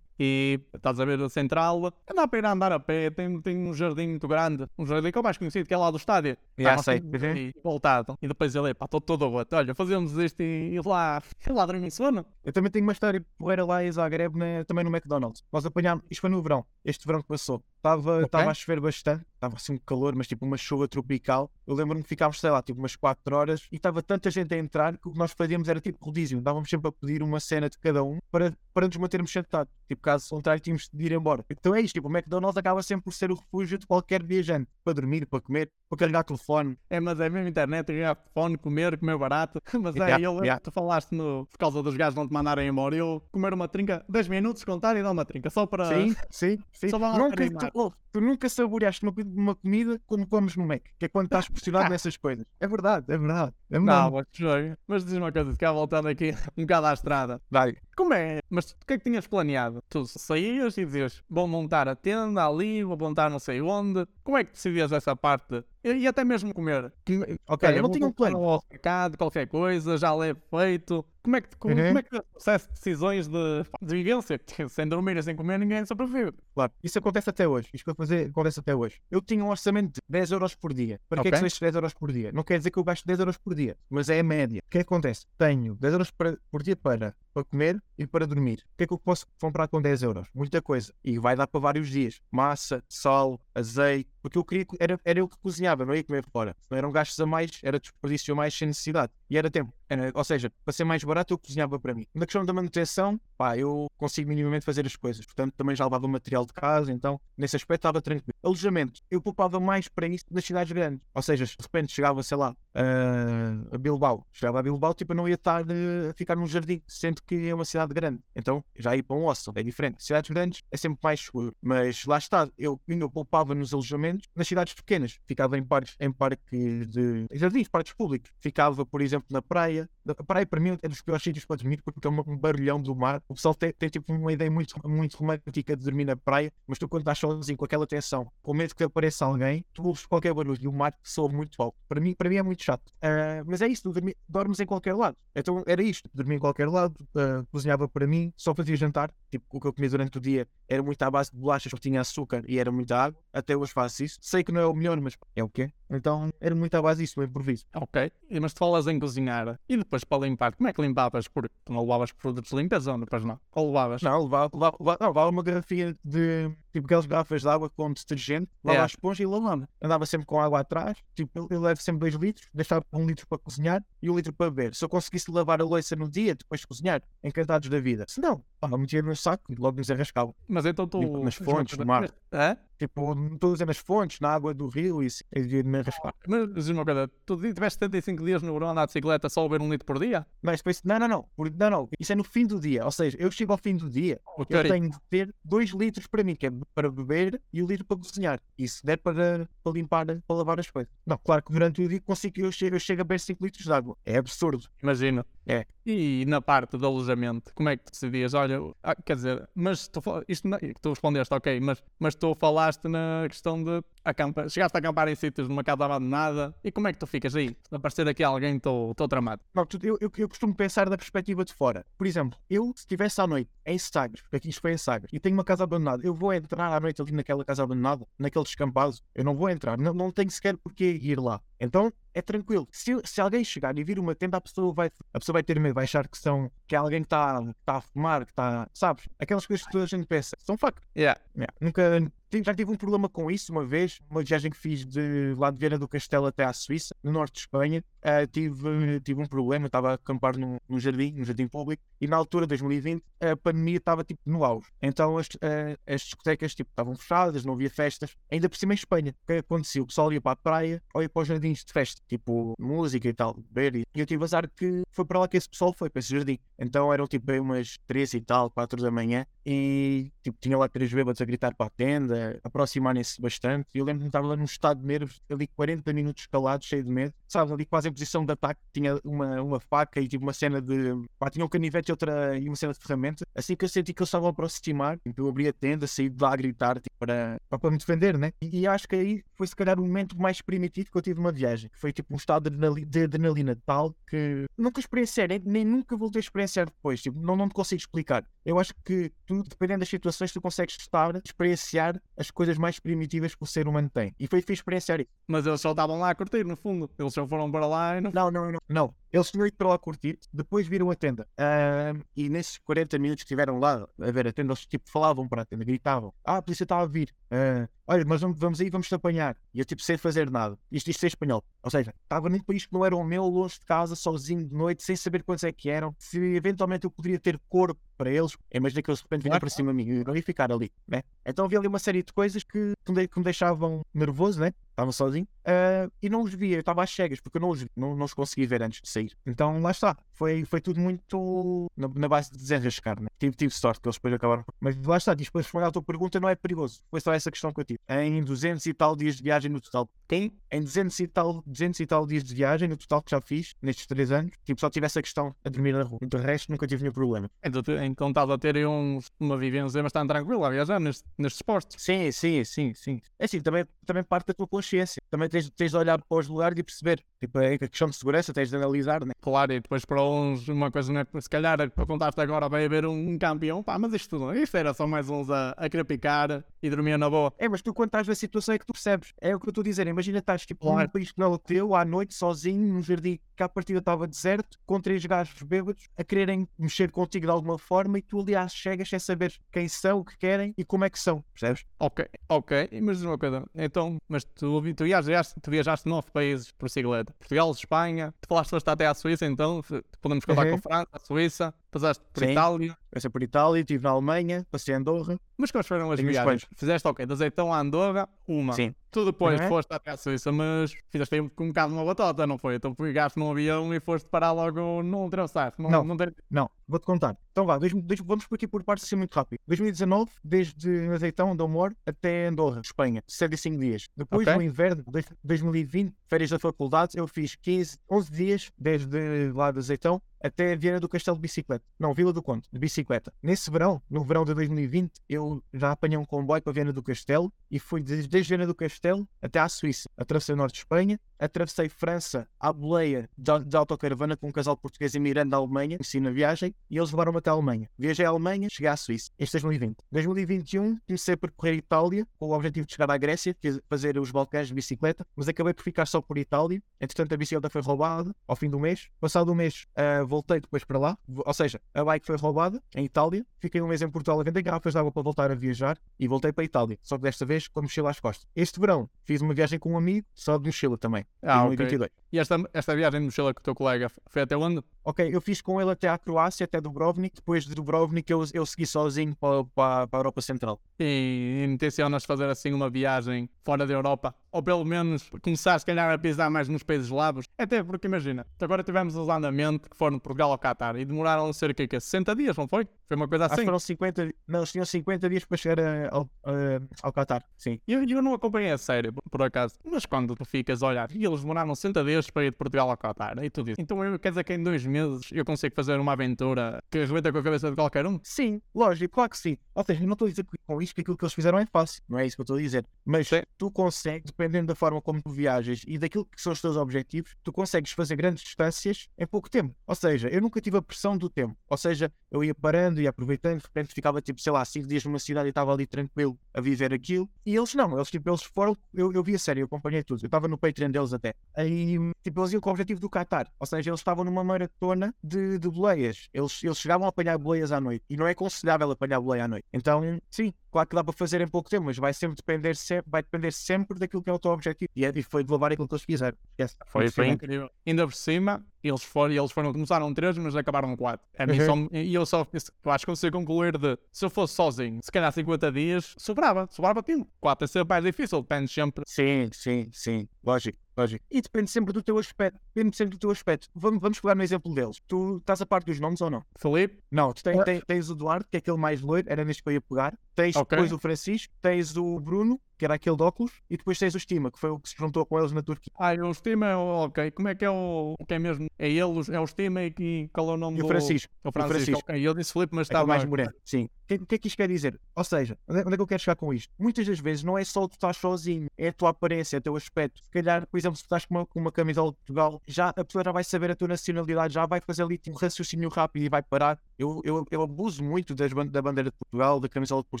e estás a ver a central, anda para ir a andar a pé, tem, tem um jardim muito grande, um jardim que é o mais conhecido, que é lá do estádio. Já sei. E voltado. E depois ele, pá, estou todo roto. Olha, fazemos isto e, lá, e lá dormir sono. Eu também tenho uma história porreira lá em Zagreb, né, também no McDonald's. Nós apanhámos, isto foi no verão, este verão que passou. Estava Ok. estava a chover bastante, estava assim um calor, mas tipo uma chuva tropical. Eu lembro-me que ficávamos, sei lá, tipo umas 4 horas e estava tanta gente a entrar que o que nós fazíamos era tipo rodízio, andávamos sempre a pedir uma cena de cada um para, para nos mantermos sentados. Tipo, caso contrário, tínhamos de ir embora. Então é isto, tipo, o McDonald's acaba sempre por ser o refúgio de qualquer viajante, para dormir, para comer, para carregar telefone. É, mas é mesmo internet, ganhar fone, comer, comer barato. Mas é, Yeah, eu, yeah. tu falaste no, por causa dos gajos não te mandarem embora. Eu comer uma trinca, 10 minutos, contar e dar uma trinca, só para. Sim, sim, sim. Só vale a Nunca, pena tu, tu nunca saboreaste uma, uma comida como comes no Mac, que é quando estás pressionado nessas coisas. É verdade, é verdade. É Não, verdade. mas, jogo. mas diz uma coisa, cá voltando aqui um bocado à estrada. Vai. Como é? Mas o que é que tinhas planeado? Tu saías e dizias, vou montar a tenda ali, vou montar não sei onde. Como é que decidias essa parte? E, até mesmo comer. Come- Ok, Olha, eu não tinha um plano. ao mercado, qualquer coisa, já leve feito. Como é que, como, Uhum. como é que é processo de decisões de, de vivência? Que Sem dormir e sem comer ninguém sobrevive. Claro, isso acontece até hoje. Isto que eu fazer acontece até hoje. Eu tinha um orçamento de 10 euros por dia. Para que é que são estes 10 euros por dia? Não quer dizer que eu gasto 10 euros por dia, mas é a média. O que é que acontece? Tenho 10 euros por dia para, para comer e para dormir. O que é que eu posso comprar com 10 euros? Muita coisa. E vai dar para vários dias. Massa, sal, azeite. Porque eu queria, era, era eu que cozinhava, não ia comer fora. Não eram gastos a mais, era desperdício a mais sem necessidade. E era tempo. Era- ou seja, para ser mais barato, eu cozinhava para mim. Na questão da manutenção, pá, eu consigo minimamente fazer as coisas. Portanto, também já levava o material de casa, então nesse aspecto estava tranquilo. Alojamento, eu poupava mais para isso nas cidades grandes. Ou seja, de repente chegava, sei lá, a- a Bilbao. Chegava a Bilbao, tipo, eu não ia estar eh, a ficar num jardim, sendo que é uma cidade grande. Então, já ir para um hostel é diferente. Cidades grandes é sempre mais seguro. Mas lá está, eu, eu poupava nos alojamentos nas cidades pequenas. Ficava em parques, em parques de jardins, parques públicos. Ficava, por exemplo, na praia. A praia, para mim, é dos piores sítios para dormir porque é um barulhão do mar. O pessoal tem, tem tipo uma ideia muito, muito romântica de dormir na praia, mas tu, quando estás sozinho com aquela tensão, com medo que apareça alguém, tu ouves qualquer barulho e o mar soa muito alto. Para mim, para mim é muito chato. Ah, mas é isso, dormi, dormes em qualquer lado. Então era isto, dormia em qualquer lado, ah, cozinhava para mim, só fazia jantar. Tipo, o que eu comia durante o dia era muito à base de bolachas, porque tinha açúcar e era muita água. Até hoje faço isso. Sei que não é o melhor, mas é o que é. Então era muito à base disso, o improviso. Ok. Mas tu falas em cozinhar. E depois para limpar, como é que limpavas? Porque tu não levavas produtos de limpeza, não? Depois não. Ou levavas? Não, levava, levava, levava, não, levava uma garrafinha de tipo aquelas garrafas de água com detergente, levava Yeah. a esponja e lavava. Andava sempre com água atrás, tipo, eu, eu levo sempre 2 litros, deixava um litro para cozinhar e um litro para beber. Se eu conseguisse lavar a louça no dia, depois de cozinhar, encantados da vida. Se não, pá, metia no saco e logo nos arrascava. Mas então tu. Limpo nas fontes, no mar. Hã? Tipo, não estou a dizer nas fontes, na água do rio e assim, e de me arrascar. Mas diz uma coisa, tu tiveste 75 dias no verão andar de bicicleta só a beber um litro por dia? Mas depois, não, não, não, não, não, isso é no fim do dia. Ou seja, eu chego ao fim do dia, O eu teórico. tenho de ter 2 litros para mim, que é para beber e o litro para cozinhar. E se der para, para limpar, para lavar as coisas. Não, claro que durante o dia consigo, eu chego, eu chego a beber 5 litros de água. É absurdo. Imagino. É. E na parte do alojamento, como é que decidias? Olha, ah, quer dizer, mas tu, isto não, tu respondeste, ok, mas, mas tu falaste na questão de acampar, chegaste a acampar em sítios numa casa abandonada e como é que tu ficas aí? Se aparecer aqui alguém, estou tramado. Não, eu, eu, eu costumo pensar da perspectiva de fora. Por exemplo, eu, se estivesse à noite em Sagres, porque aqui isto foi em Sagres, e tenho uma casa abandonada, eu vou entrar à noite ali naquela casa abandonada, naquele descampado, eu não vou entrar, não, não tenho sequer porquê ir lá. Então, é tranquilo. Se, se alguém chegar e vir uma tenda, a pessoa vai, a pessoa vai ter medo, vai achar que, são, que é alguém que está tá a fumar, que está. Sabes? Aquelas coisas que toda a gente pensa. São factos. Yeah. Yeah, Nunca. Já tive um problema com isso uma vez, uma viagem que fiz de lá de Viana do Castelo até à Suíça, no norte de Espanha. Ah, tive, tive um problema, estava a acampar num, num jardim, num jardim público, e na altura, 2020, a pandemia estava tipo no auge. Então as, ah, as discotecas tipo, estavam fechadas, não havia festas, ainda por cima em Espanha. O que acontecia? O pessoal ia para a praia ou ia para os jardins de festa, tipo música e tal, beber. E eu tive azar que foi para lá que esse pessoal foi, para esse jardim. Então eram tipo aí umas 3 e tal, 4 da manhã, e tipo tinha lá três bêbados a gritar para a tenda, aproximarem-se bastante. E eu lembro-me de estar lá num estado de nervos, ali 40 minutos calado, cheio de medo, sabes, ali quase em posição de ataque. Tinha uma, uma faca e tipo uma cena de. Pá, tinha um canivete e, outra, e uma cena de ferramenta. Assim que eu senti que eles estavam a aproximar, então eu abri a tenda, saí de lá a gritar tipo, para, para, me defender, né? E, e acho que aí foi se calhar o momento mais primitivo que eu tive numa viagem, foi tipo um estado de adrenali- de adrenalina tal que nunca experienciei, nem, nem nunca voltei a experienciar depois. Tipo, não, não te consigo explicar. Eu acho que tu, dependendo das situações, tu consegues estar experienciar as coisas mais primitivas que o ser humano tem. E foi fixe experienciar isso. Mas eles só estavam lá a curtir, no fundo. Eles só foram para lá e não. Não, não, não. Não, Eles tinham ido para lá curtir, depois viram a tenda. Ah, e nesses 40 minutos que estiveram lá a ver a tenda, eles tipo falavam para a tenda, gritavam: Ah, a polícia está a vir. Ah, olha, mas vamos, vamos aí, vamos te apanhar. E eu tipo, sem fazer nada. Isto, isto é espanhol. Ou seja, estava num país que não era o meu, longe de casa, sozinho de noite, sem saber quantos é que eram. Se eventualmente eu poderia ter corpo para eles, imagina que eles de repente vinham para cima de mim e eu ia ficar ali, né? Então havia ali uma série de coisas que, que, me, deixavam nervoso, né? Estava sozinho ah, e não os via, eu estava às cegas porque eu não os, não, não os consegui ver antes de sair. Então lá está, foi, foi tudo muito na, na base de desenrascar, né? Tive, tive sorte que eles depois acabaram. Mas lá está, diz para responder à tua pergunta, não é perigoso. Foi só essa questão que eu tive. Em 200 e tal dias de viagem no total. Tem em 200 e tal, 200 e tal dias de viagem no total que já fiz nestes 3 anos, tipo, só tive essa questão a dormir na rua. De resto, nunca tive nenhum problema. Então, então estás a ter uns, uma vivência bastante tranquila a viajar neste, nestes postos. Sim, sim, sim, sim. É assim, também, também parte da tua consciência. Também tens, tens de olhar para os lugares e perceber. Tipo, a questão de segurança, tens de analisar, né? Claro, e depois para uns, uma coisa, não é? se calhar, para contar-te agora, vai haver um, campeão, pá, mas isto, não- isto era só mais uns a, a querer picar e dormir na boa. É, mas tu quando estás na situação é que tu percebes. É o que eu estou a dizer. Imagina estás tipo num Claro. país que não é o teu, à noite, sozinho, num jardim que à partida estava deserto, com três gajos bêbados, a quererem mexer contigo de alguma forma e tu ali às chegas sem saber quem são, o que querem e como é que são. Percebes? Ok, ok, mas uma coisa, então, mas tu, tu, viajaste, tu viajaste nove países por bicicleta. Portugal, Espanha, tu falaste foste até à Suíça, então, podemos contar Uhum. com a França, a Suíça, passaste por Sim. Itália. Passei por Itália, estive na Alemanha, passei em Andorra. Mas quais foram as Tenho viagens? Fizeste, ok, de Azeitão a Andorra, uma. Sim. Tu depois Uhum. foste até à Suíça, mas fizeste aí com um bocado uma batota, não foi? Então pegaste num avião e foste parar logo num ultrassaço. Não, Não. não tem... Não, vou-te contar. Então vá, dois- dois- vamos por aqui por partes assim muito rápido. 2019, desde Azeitão, onde eu moro, até Andorra, Espanha, 65 dias. Depois, Ok. no inverno, dois- 2020, férias da faculdade, eu fiz 15, 11 dias, desde lá de Azeitão até Viana do Castelo de bicicleta. Não, Vila do Conde, de bicicleta. Nesse verão, no verão de 2020, eu já apanhei um comboio para Viana do Castelo e fui desde, Viana do Castelo até à Suíça. Atravessei o norte de Espanha, atravessei França à boleia de, autocaravana com um casal português imigrante da Alemanha, conheci na viagem, e eles levaram-me até a Alemanha. Viajei à Alemanha, cheguei à Suíça. Este é 2020. 2021, comecei a percorrer Itália, com o objetivo de chegar à Grécia, fazer os Balcãs de bicicleta, mas acabei por ficar só por Itália. Entretanto, a bicicleta foi roubada ao fim do mês. Passado o mês, ah, voltei depois para lá, ou seja, a bike foi roubada em Itália. Fiquei um mês em Portugal a vender garrafas de água para voltar a viajar e voltei para a Itália, só que desta vez com a mochila às costas. Este verão fiz uma viagem com um amigo, só de mochila também, Ah, ok. 2022. E esta, esta viagem de mochila com o teu colega foi até onde? Ok, eu fiz com ele até à Croácia, até Dubrovnik. Depois de Dubrovnik, eu, eu segui sozinho para, para, para a Europa Central. E intencionas fazer assim uma viagem fora da Europa? Ou pelo menos começar se calhar a pisar mais nos países eslavos? Até porque imagina, agora tivemos os andamentos que foram de Portugal ao Qatar e demoraram cerca de 60 dias, não foi? Foi uma coisa Acho assim. foram 50, não, eles tinham 50 dias para chegar a- ao, a- ao Qatar. Sim. E Eu, eu não acompanhei a série, por, por acaso. Mas quando tu ficas a olhar, e eles demoraram 60 dias para ir de Portugal ao Qatar, e tu dizes, então eu, quer dizer que em dois meses eu consigo fazer uma aventura que arrebenta com a cabeça de qualquer um? Sim, lógico, claro que sim. Ou seja, eu não estou a dizer que com isto que aquilo que eles fizeram é fácil. Não é isso que eu estou a dizer. Mas Sim. tu consegues, dependendo da forma como tu viajas e daquilo que são os teus objetivos, tu consegues fazer grandes distâncias em pouco tempo. Ou seja, eu nunca tive a pressão do tempo. Ou seja, eu ia parando e aproveitando, de repente ficava tipo, sei lá, 5 dias numa cidade e estava ali tranquilo a viver aquilo. E eles não, eles tipo, eles foram, eu, eu vi a série, eu acompanhei tudo. Eu estava no Patreon deles até. Aí, tipo, eles iam com o objetivo do Qatar. Ou seja, eles estavam numa maratona de, de boleias. Eles, eles chegavam a apanhar boleias à noite. E não é aconselhável apanhar boleia à noite. Então, sim, claro que dá para fazer em pouco tempo, mas vai sempre depender, sempre, vai depender sempre daquilo que é o teu objetivo. E, é, e foi de levar aquilo que eles fizeram. Esquece. Foi, foi incrível. Ainda por cima, eles foram, eles foram, começaram três, mas acabaram quatro. A mim Uhum. só- e eu só eu acho que consigo concluir de se eu fosse sozinho, se calhar 50 dias, sobrava, sobrava tempo. Quatro é sempre mais difícil, depende sempre. Sim, sim, sim. Lógico, lógico. E depende sempre do teu aspecto. Depende sempre do teu aspecto. Vamos, vamos pegar no exemplo deles. Tu estás a parte dos nomes ou não? Felipe, Não, tu tens, Ah. tens, tens o Duarte, que é aquele mais loiro, era neste que eu ia pegar. Tens Ok. depois o Francisco, tens o Bruno, que era aquele de óculos, e depois tens o Estima, que foi o que se juntou com eles na Turquia. ah, o Estima é o ok. Como é que é o. o que é mesmo? É ele, é o Estima e que, qual é o nome E o do. Francisco, O Francisco. Francisco. ok. Eu disse Felipe, mas aquele estava mais moreno. Sim. O que, o é que isto quer dizer? Ou seja, onde é, é que eu quero chegar com isto? Muitas das vezes não é só tu estás sozinho, é a tua aparência, é o teu aspecto. Se calhar, por exemplo, se tu estás com uma, com uma camisola de Portugal, já, a pessoa já vai saber a tua nacionalidade, já vai fazer ali um raciocínio rápido e vai parar. Eu, eu, eu abuso muito das, da bandeira de Portugal, da camisola de Portugal,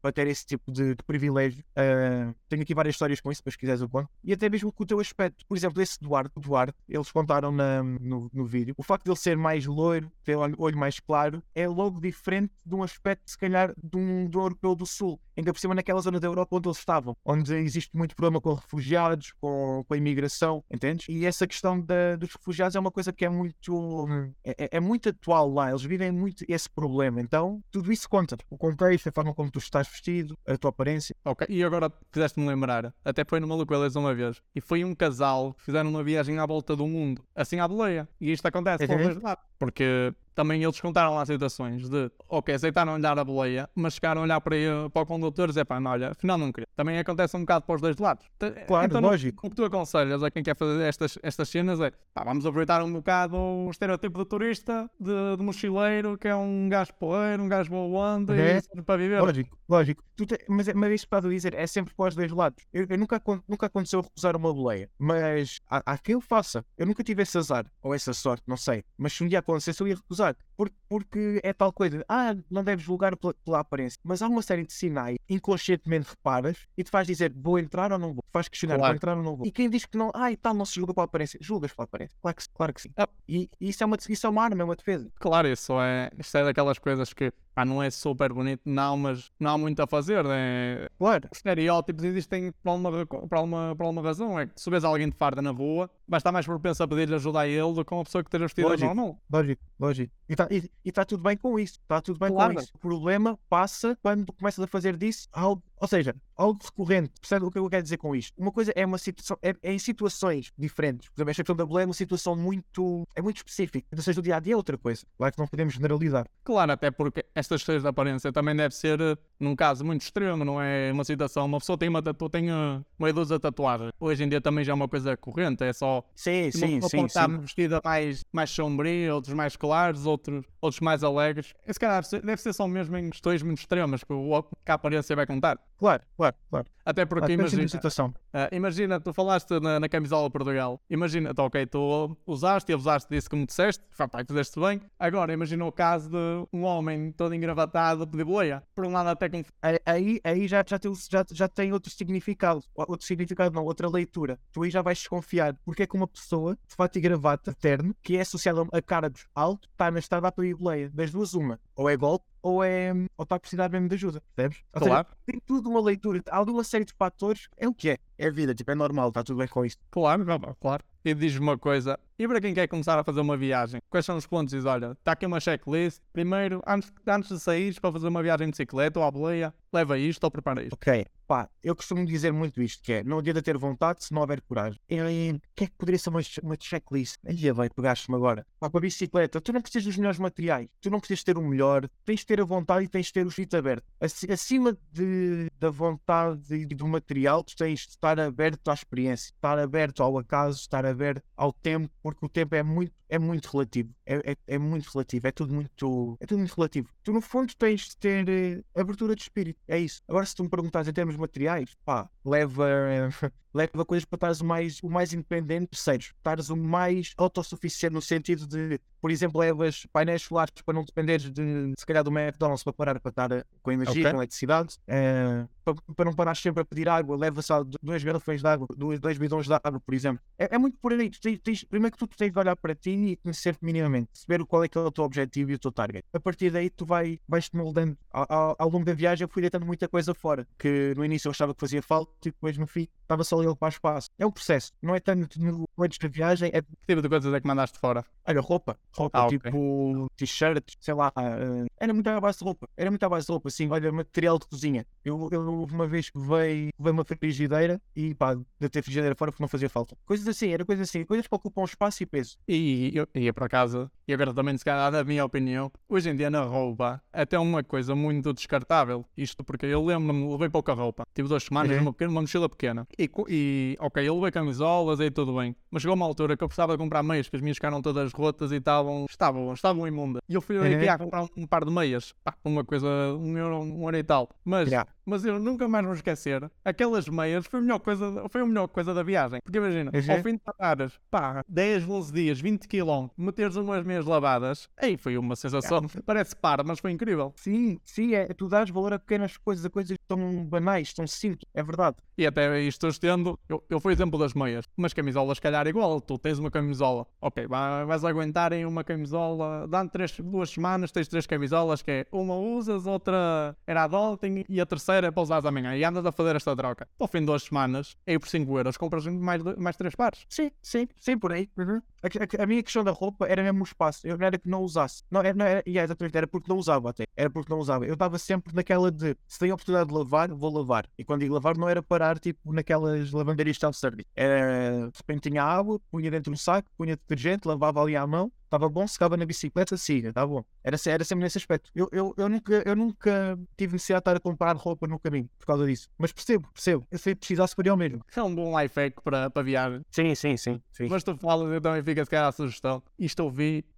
para ter esse tipo de, de privilégio. Uh, tenho aqui várias histórias com isso, se quiseres eu conto. E até mesmo com o teu aspecto. Por exemplo, esse Duarte, o Duarte, eles contaram na, no, no vídeo, o facto de ele ser mais loiro, ter olho mais claro, é logo diferente de um aspecto, se calhar, de um, de um europeu do Sul. Ainda por cima naquela zona da Europa onde eles estavam, onde existe muito problema com refugiados, com, com a imigração, entendes? E essa questão da, dos refugiados é uma coisa que é muito é, é, é, muito atual lá, eles vivem muito esse problema, então tudo isso conta, o contexto, a forma como tu estás vestido, a tua aparência. Ok, e agora fizeste-me lembrar, até foi numa Beleza uma vez, e foi um casal que fizeram uma viagem à volta do mundo, assim à boleia, e isto acontece é, lados, porque também eles contaram lá situações de, ok, aceitaram olhar a boleia, mas chegaram a olhar para, para o condutor e dizer, pá, não, olha, afinal não queria. Também acontece um bocado para os dois lados. Claro, então, lógico. O que tu aconselhas a quem quer fazer estas, estas cenas é, pá, vamos aproveitar um bocado o estereotipo de turista, de, de mochileiro, que é um gajo poeiro, um gajo boa onda é. e para viver. Lógico, lógico. Te, mas, mas isso para dizer, é sempre para os dois lados. Eu, eu nunca, nunca aconteceu recusar uma boleia, mas há, há quem o faça. Eu nunca tive esse azar, ou essa sorte, não sei. Mas se um dia acontecesse, eu ia recusar. Porque, porque é tal coisa, ah, não deves julgar pela, pela, aparência, mas há uma série de sinais, inconscientemente reparas, e te faz dizer, vou entrar ou não vou? Faz questionar, claro. vou entrar ou não vou? E quem diz que não, ah, e tal, não se julga pela aparência, julgas pela aparência. Claro que, claro que sim. Ah, e, e, isso, é uma, isso é uma arma, é uma defesa. Claro, isso é, isso é daquelas coisas que pá, não é super bonito, não, mas não há muito a fazer. Né? Claro. Os estereótipos existem por uma, por uma, por uma razão. É que se vês alguém de farda na rua, vai estar mais propenso a pedir ajuda a ele do que uma pessoa que esteja vestida lógico, normal. Lógico, lógico. E está tá tudo bem com isso. Está tudo bem claro. com isso. O problema passa quando começas a fazer disso algo ou seja, algo recorrente. Percebe o que eu quero dizer com isto? Uma coisa é uma situação, é, é em situações diferentes. Por exemplo, esta questão da boleia é uma situação muito, é muito específica. Ou seja, o dia a dia é outra coisa. Claro que não podemos generalizar. Claro, até porque estas questões de aparência também deve ser, eh, num caso muito extremo, não é uma situação. Uma pessoa tem uma tatu, tem uh, uma idosa tatuagem. Hoje em dia também já é uma coisa corrente, é só. Sim, sim, uma sim. Está vestida mais, mais sombria, outros mais claros, outros, outros mais alegres. Esse cara deve ser, só mesmo em questões muito extremas que, o, que a aparência vai contar. Claro, claro, claro. Até porque imagina, situação. Uh, imagina, tu falaste na, na camisola Portugal. Imagina, tá, ok, tu usaste e abusaste disso como disseste, pá, fizeste bem. Agora, imagina o caso de um homem todo engravatado pedir boleia. Por um lado, até com. Aí, aí já, já, tem, já, já tem outro significado. Outro significado, não, outra leitura. Tu aí já vais desconfiar. Porque é que uma pessoa de fato e gravata, terno, que é associada a cara alto, está na estrada a pedir boleia. Das duas, uma. Ou é golpe ou é ou está a precisar mesmo de ajuda, percebes? Claro. Seja, tem tudo uma leitura, há uma série de fatores, é o que é, é vida, tipo, é normal, está tudo bem com isto. Claro, claro. E diz-me uma coisa, e para quem quer começar a fazer uma viagem, quais são os pontos? Diz, olha, está aqui uma checklist, primeiro, antes, antes de sair para fazer uma viagem de bicicleta ou à boleia, leva isto ou prepara isto. Ok, pá, eu costumo dizer muito isto, que é, não adianta ter vontade se não houver coragem. E o que é que poderia ser uma, uma checklist? Aí vai, pegaste-me agora. Pá, para a bicicleta, tu não precisas dos melhores materiais, tu não precisas ter o melhor, tens de ter a vontade e tens de ter o espírito aberto. Acima de, da vontade e do material, tu tens de estar aberto à experiência, estar aberto ao acaso, estar aberto ao tempo, porque o tempo é muito, é muito relativo. É, é, é muito relativo, é tudo muito, é tudo muito relativo. Tu, no fundo, tens de ter uh, abertura de espírito. É isso. Agora, se tu me perguntas em termos materiais, pá, leva, leva coisas para estares o mais, o mais independente, terceiros, estares o mais autossuficiente no sentido de, por exemplo, levas painéis solares para não dependeres de, se calhar, do McDonald's para parar para estar com energia, okay. com eletricidade. Uh, para, para, não parar sempre a pedir água, leva só dois garrafões de água, dois, dois bidões de água, por exemplo. É, é muito por aí. Tens, tens, primeiro que tu tens de olhar para ti e conhecer-te minimamente, saber qual é que é o teu objetivo e o teu target. A partir daí, tu vai, vais-te moldando. Ao, ao, ao, longo da viagem, eu fui deitando muita coisa fora, que no início eu achava que fazia falta e depois no fim estava só ali para o espaço. É um processo, não é tanto no antes da viagem. É... Que tipo de coisas é que mandaste fora? Olha, roupa, roupa, ah, tipo okay. t-shirts, sei lá. Uh, era muito à base de roupa, era muito à base de roupa, assim, olha, material de cozinha. Eu, eu uma vez que veio, veio uma frigideira e pá, de ter frigideira fora porque não fazia falta. Coisas assim, era coisas assim, coisas que ocupam espaço e peso. E eu ia para casa, e agora também, se calhar, na minha opinião, hoje em dia na roupa, é até uma coisa muito descartável. Isto porque eu lembro-me, levei pouca roupa. Tive duas semanas uhum. numa pequena, uma mochila pequena. E, e, ok, eu levei camisolas e tudo bem. Mas chegou uma altura que eu precisava de comprar meias, que as minhas ficaram todas rotas e estavam, estavam, estavam imundas. E eu fui uhum. aqui a comprar um par de meias. Pá, uma coisa, um euro, um euro e tal. Mas yeah mas eu nunca mais vou esquecer. Aquelas meias foi a melhor coisa, foi a melhor coisa da viagem. Porque imagina, Uhum. ao fim de andares, pá, 10, 11 dias, 20 km, meteres umas meias lavadas, aí foi uma sensação, parece para, mas foi incrível. Sim, sim, é, tu dás valor a pequenas coisas, a coisas tão banais, tão simples, é verdade. E até isto estendo, eu, eu fui exemplo das meias, mas camisolas, se calhar, igual. Tu tens uma camisola, ok, vai- vais aguentar em uma camisola, dá três, duas semanas, tens três camisolas, que é uma usas, outra era adulting e a terceira é para amanhã. E andas a fazer esta troca. Ao fim de duas semanas, aí por 5 euros, compras mais, mais três pares. Sim, sim, sim, por aí. Uhum. A, a- a minha questão da roupa era mesmo o espaço. Eu não era que não usasse. Não, era, não era, yeah, exatamente, era porque não usava até. Era porque não usava. Eu estava sempre naquela de se tenho a oportunidade de lavar, vou lavar. E quando digo lavar, não era parar tipo naquelas lavanderias self-service. Era de repente tinha água, punha dentro do saco, punha detergente, lavava ali à mão. Estava bom, secava na bicicleta, siga, está bom. Era, era sempre nesse aspecto. Eu, eu, eu, nunca, eu nunca tive necessidade de estar a comprar roupa no caminho por causa disso. Mas percebo, percebo. Eu se precisasse, faria o mesmo. É um bom life hack para, para viagem. Sim, sim, sim. sim. Mas tu falas, eu também fica se calhar a sugestão. Isto eu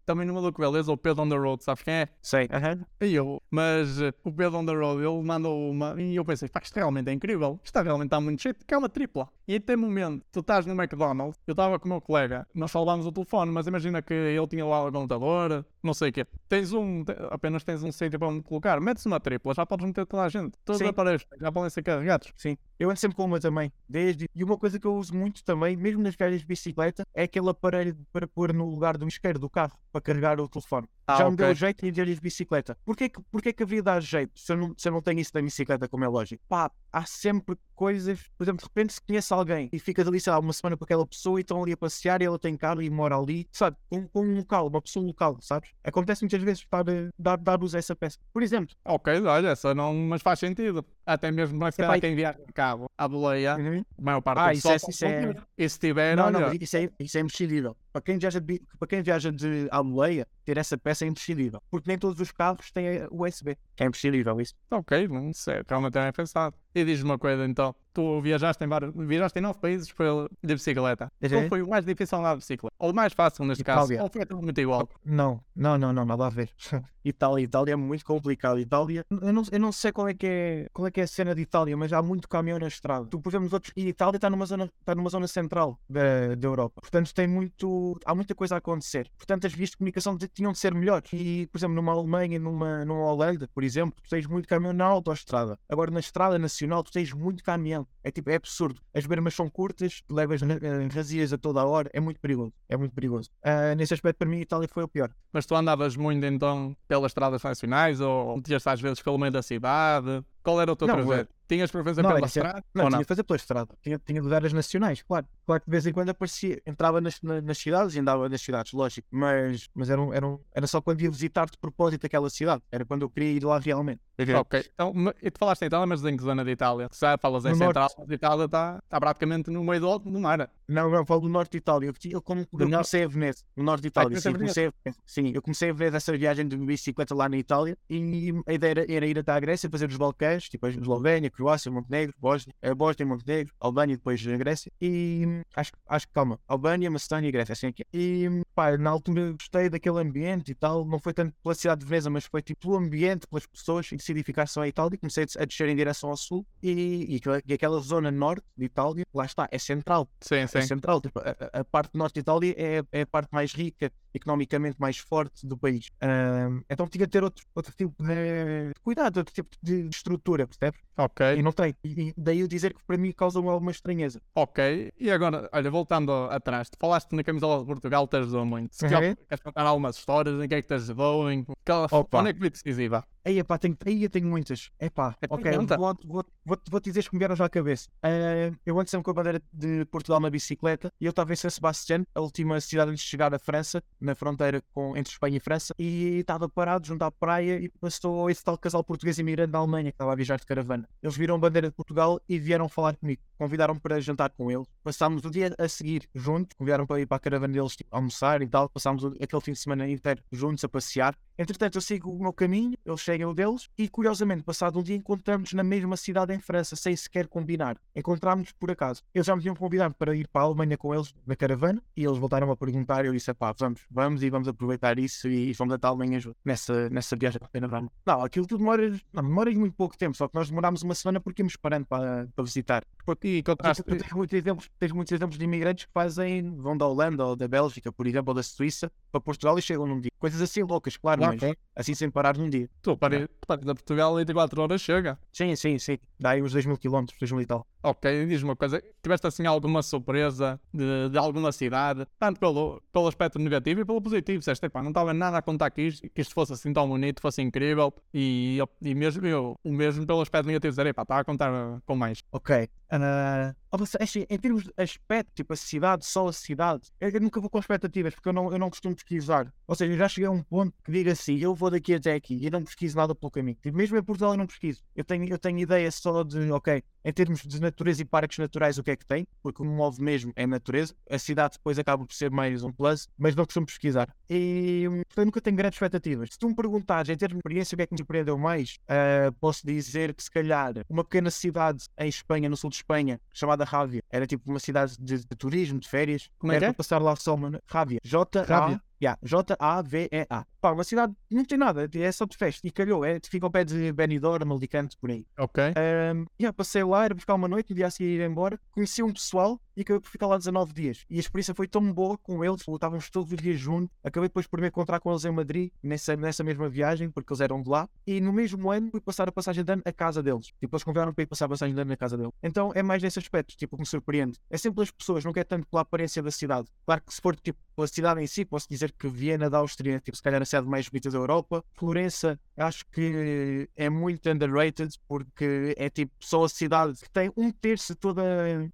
também no Maluco Beleza, o Pedro on the Road, sabes quem é? Sei. Aham. E eu, mas eh, o Pedro on the Road, ele mandou uma e eu pensei, pá, isto realmente é incrível, isto realmente está muito cheio, que é uma tripla. E tem momento, tu estás no McDonald's, eu estava com o meu colega, nós salvámos o telefone, mas imagina que ele tinha lá o computador, não sei o quê. Tens um, te- apenas tens um sítio para me colocar, metes uma tripla, já podes meter toda a gente, todos os Sim. aparelhos já podem ser carregados. Sim, eu ando sempre com uma também, desde. E uma coisa que eu uso muito também, mesmo nas viagens de bicicleta, é aquele aparelho para pôr no lugar do isqueiro do carro, para carregar o telefone. Ah, Já me deu jeito em viagens de bicicleta. Porquê que, porquê que havia de dar jeito se eu, não, se eu não tenho isso na bicicleta, como é lógico? Pá, há sempre coisas, por exemplo, de repente se conhece alguém e ficas ali, sei lá, uma semana com aquela pessoa e estão ali a passear e ela tem carro e mora ali, sabe? Com, um local, uma pessoa local, sabes? Acontece muitas vezes dar, dar, dar uso a essa peça. Por exemplo, Ok, olha, essa não, mas faz sentido. Até mesmo mas se Epá, calhar e- quem viaja de cabo à boleia, a maior parte Ah, do isso é- isso é-. E se tiver, Não, olha, não, isso é, isso é imprescindível. Para quem viaja de, para quem viaja de Almoleia, ter essa peça é imprescindível. Porque nem todos os carros têm USB. É imprescindível isso. Ok, não sei, realmente é pensado. E diz-me uma coisa então, tu viajaste em vários, viajaste em nove países por- de bicicleta. Qual Uhum. foi o mais difícil andar de bicicleta? Ou o mais fácil neste caso? Itália. Ou foi tudo muito igual? Não, não, não, não, nada a ver. Itália, Itália é muito complicado. Itália, eu não, eu não sei qual é, que é, qual é que é a cena de Itália, mas há muito caminhão na estrada. Tu, por exemplo, outros, e Itália está numa zona, está numa zona central da, da Europa. Portanto, tem muito, há muita coisa a acontecer. Portanto, as vias de comunicação tinham de ser melhores. E, por exemplo, numa Alemanha, numa, numa Holanda, por exemplo, tu tens muito caminhão na autoestrada. Agora, na estrada nacional, tu tens muito caminhão. É tipo, é absurdo. As bermas são curtas, levas eh, razias a toda a hora. É muito perigoso. É muito perigoso. Ah, nesse aspecto, para mim, a Itália foi o pior. Mas tu andavas muito então pelas estradas nacionais ou metias às vezes pelo meio da cidade? Qual era o teu Não, trajeto? Tinhas preferência Não, pela sempre- estrada? Não, ou tinha não? de fazer pela estrada. Tinha, tinha de dar as nacionais, claro. Claro que de vez em quando aparecia, entrava nas, na- nas cidades e andava nas cidades, lógico. Mas, mas era, um- era, um- era só quando ia visitar de propósito aquela cidade. Era quando eu queria ir lá realmente. Ok, então, e tu falaste em Itália, mas em que zona de Itália? Tu já falas em No Central, norte. Itália está tá praticamente no meio do, do mar. Não, não, falo do norte de Itália. Eu, eu, como, eu comecei a Veneza, no norte de Itália. conheceste sim, a comecei a, sim, eu comecei a ver essa viagem de bicicleta lá na Itália e a ideia era, era ir até à Grécia, fazer os Balcãs, tipo a Eslovénia, Croácia, Montenegro, Bósnia, a Bósnia, Montenegro, Albânia, depois a Grécia. E acho, acho que, calma, Albânia, Macedónia e Grécia, assim aqui. E pá, na altura gostei daquele ambiente e tal. Não foi tanto pela cidade de Veneza, mas foi tipo pelo ambiente, pelas pessoas e decidi ficar só em Itália. Comecei a descer em direção ao sul e, e, aquela, e aquela zona norte de Itália, lá está, é central Sim, é sim. central. Tipo, a, a- a parte norte de Itália é, é a parte mais rica, economicamente mais forte do país. Então tinha de ter outro, outro tipo de cuidado, outro tipo de estrutura, percebes? Ok, E não tem. E, daí eu dizer que para mim causa alguma estranheza. ok. E agora, olha, voltando atrás, tu falaste na camisola de Portugal, te ajudou muito. Se Uhum. quer- queres contar algumas histórias, em que é que te ajudou, em que, onde é que foi decisiva? Aí, epá, tenho, aí eu tenho muitas. Epá, Então ok, conta. vou, vou, vou, dizer que me vieram já à cabeça. Ah, eu sempre com a bandeira de Portugal na bicicleta e eu estava em San Sebastián, a última cidade antes de chegar à França, na fronteira com, entre Espanha e França, e estava parado junto à praia e passou esse tal casal português imigrante da Alemanha que estava a viajar de caravana. Eles viram a bandeira de Portugal e vieram falar comigo. Convidaram-me para jantar com eles. Passámos o dia a seguir juntos, convidaram para ir para a caravana deles tipo, almoçar e tal. Passámos aquele fim de semana inteiro juntos a passear. Entretanto, eu sigo o meu caminho, eles seguem o deles, e curiosamente, passado um dia, encontramos na mesma cidade em França, sem sequer combinar. Encontrámos por acaso. Eles já me tinham convidado para ir para a Alemanha com eles na caravana, e eles voltaram a perguntar, e eu disse, pá, vamos, vamos e vamos aproveitar isso e vamos até a Alemanha junto, nessa, nessa viagem para caravana. Não, aquilo tudo demora, não, demora muito pouco tempo, só que nós demorámos uma semana porque íamos parando para, para visitar. Porque encontraste. Tu tens muitos, exemplos, tens muitos exemplos de imigrantes que fazem, vão da Holanda ou da Bélgica, por exemplo, ou da Suíça, para Portugal e chegam num dia. Coisas assim loucas, claro, Claro, mas assim sem parar num dia. Tu, para, para ir a Portugal em 24 horas chega. Sim, sim, sim. Dá aí uns 2 mil quilómetros, 2 mil e tal. Ok, diz-me uma coisa. Tiveste assim alguma surpresa de, de alguma cidade, tanto pelo, pelo aspecto negativo e pelo positivo? Disseste, pá, não estava nada a contar que isto, que isto fosse assim tão bonito, fosse incrível. E, e mesmo eu, o mesmo pelo aspecto negativo, dizer, pá, estava a contar uh, com mais. Ok. Assim, em termos de aspecto, tipo a cidade, só a cidade, eu, eu nunca vou com expectativas, porque eu não, eu não costumo pesquisar. Ou seja, eu já cheguei a um ponto que diga assim, eu vou daqui até aqui e não pesquiso nada pelo caminho. Tipo, mesmo em Portugal eu não pesquiso. Eu tenho, eu tenho ideia só de, ok, em termos de natureza e parques naturais, o que é que tem, porque o que me move mesmo é a natureza. A cidade depois acaba por ser mais um plus, mas não costumo pesquisar. E portanto, nunca tenho grandes expectativas. Se tu me perguntares em termos de experiência, o que é que me surpreendeu mais, ah, posso dizer que se calhar uma pequena cidade em Espanha, no sul de Espanha, chamada Rávia, era tipo uma cidade de, de turismo, de férias. Como é era que é? para passar lá só uma. Rávia. J-A. Yeah, J-A-V-E-A. Pá, uma cidade não tem nada, é só de festa. E calhou, é, fica ao pé de Benidorm, Alicante, por aí. Ok. Um, yeah, passei lá, era buscar uma noite, no dia a seguir ir embora. Conheci um pessoal e acabei por ficar lá 19 dias. E a experiência foi tão boa com eles, estávamos todos os dias juntos. Acabei depois por me encontrar com eles em Madrid, nessa, nessa mesma viagem, porque eles eram de lá. E no mesmo ano fui passar a passagem de ano à casa deles. Tipo, eles convidaram para ir passar a passagem de ano na casa deles. Então é mais nesse aspecto, tipo, que me surpreende. É sempre as pessoas, não é tanto pela aparência da cidade. Claro que se for tipo pela cidade em si, posso dizer que Viena da Áustria, tipo, se calhar a cidade mais bonita da Europa. Florença, acho que é muito underrated porque é tipo só a cidade que tem um terço de toda